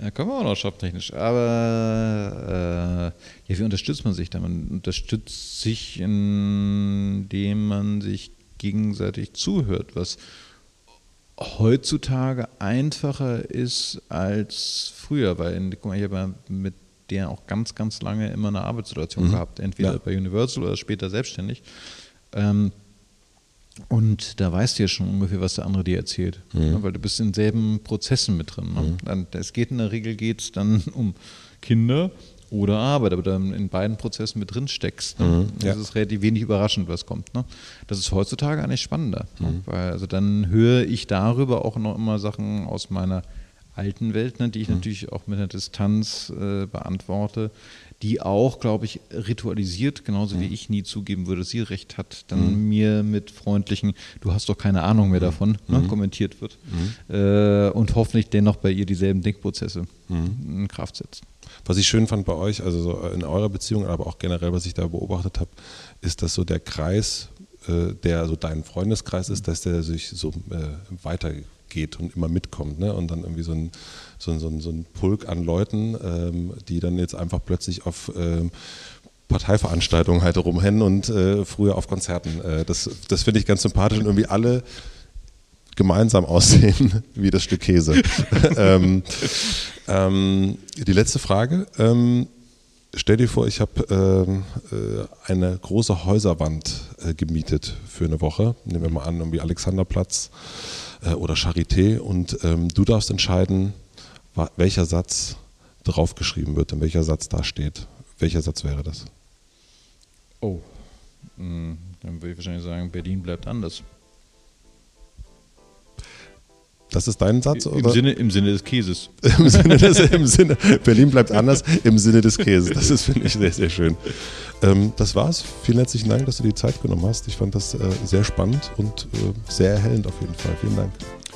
Ja, können wir auch noch shoptechnisch. Aber äh, ja, wie unterstützt man sich da? Man unterstützt sich, indem man sich gegenseitig zuhört, was heutzutage einfacher ist als früher, weil guck mal, ich habe mit der auch ganz, ganz lange immer eine Arbeitssituation gehabt, entweder Ja. bei Universal oder später selbstständig. Ähm, und da weißt du ja schon ungefähr, was der andere dir erzählt. Ne? Weil du bist in denselben Prozessen mit drin. Ne? Dann, es geht in der Regel geht's dann (laughs) um Kinder oder Arbeit, aber dann in beiden Prozessen mit drin steckst. Ne? ja. Das ist relativ wenig überraschend, was kommt. Ne? Das ist heutzutage eigentlich spannender. Ne? Weil also dann höre ich darüber auch noch immer Sachen aus meiner alten Welt, ne, die ich natürlich auch mit einer Distanz äh, beantworte, die auch, glaube ich, ritualisiert, genauso wie ich nie zugeben würde, dass sie recht hat, dann mir mit freundlichen, du hast doch keine Ahnung mehr davon, ne, kommentiert wird äh, und hoffentlich dennoch bei ihr dieselben Denkprozesse in Kraft setzt. Was ich schön fand bei euch, also so in eurer Beziehung, aber auch generell, was ich da beobachtet habe, ist, dass so der Kreis, äh, der so dein Freundeskreis ist, dass der sich so äh, weitergeht und immer mitkommt. Ne? Und dann irgendwie so ein, so ein, so ein, so ein Pulk an Leuten, ähm, die dann jetzt einfach plötzlich auf ähm, Parteiveranstaltungen halt rumhennen und äh, früher auf Konzerten. Äh, das das finde ich ganz sympathisch und irgendwie alle gemeinsam (laughs) aussehen wie das Stück Käse. (laughs) ähm, ähm, die letzte Frage. Ähm, stell dir vor, ich habe ähm, äh, eine große Häuserwand äh, gemietet für eine Woche. Nehmen wir mal an, irgendwie Alexanderplatz äh, oder Charité und ähm, du darfst entscheiden, welcher Satz draufgeschrieben wird und welcher Satz da steht. Welcher Satz wäre das? Oh, Mm, dann würde ich wahrscheinlich sagen, Berlin bleibt anders. Das ist dein Satz? Im oder? Sinne, Im Sinne des Käses. (laughs) Im Sinne des, im Sinne, Berlin bleibt anders, im Sinne des Käses. Das ist, finde ich, sehr, sehr schön. Ähm, das war's. Vielen herzlichen Dank, dass du die Zeit genommen hast. Ich fand das äh, sehr spannend und äh, sehr erhellend auf jeden Fall. Vielen Dank.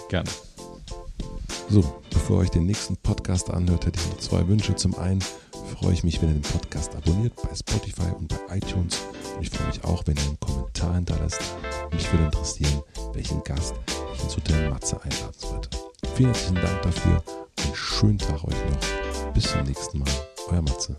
Gerne. So, bevor ihr euch den nächsten Podcast anhört, hätte ich noch zwei Wünsche. Zum einen freue ich mich, wenn ihr den Podcast abonniert bei Spotify und bei iTunes. Und ich freue mich auch, wenn ihr einen Kommentar hinterlasst. Mich würde interessieren, welchen Gast ins Hotel Matze einladen sollte. Vielen herzlichen Dank dafür. Einen schönen Tag euch noch. Bis zum nächsten Mal. Euer Matze.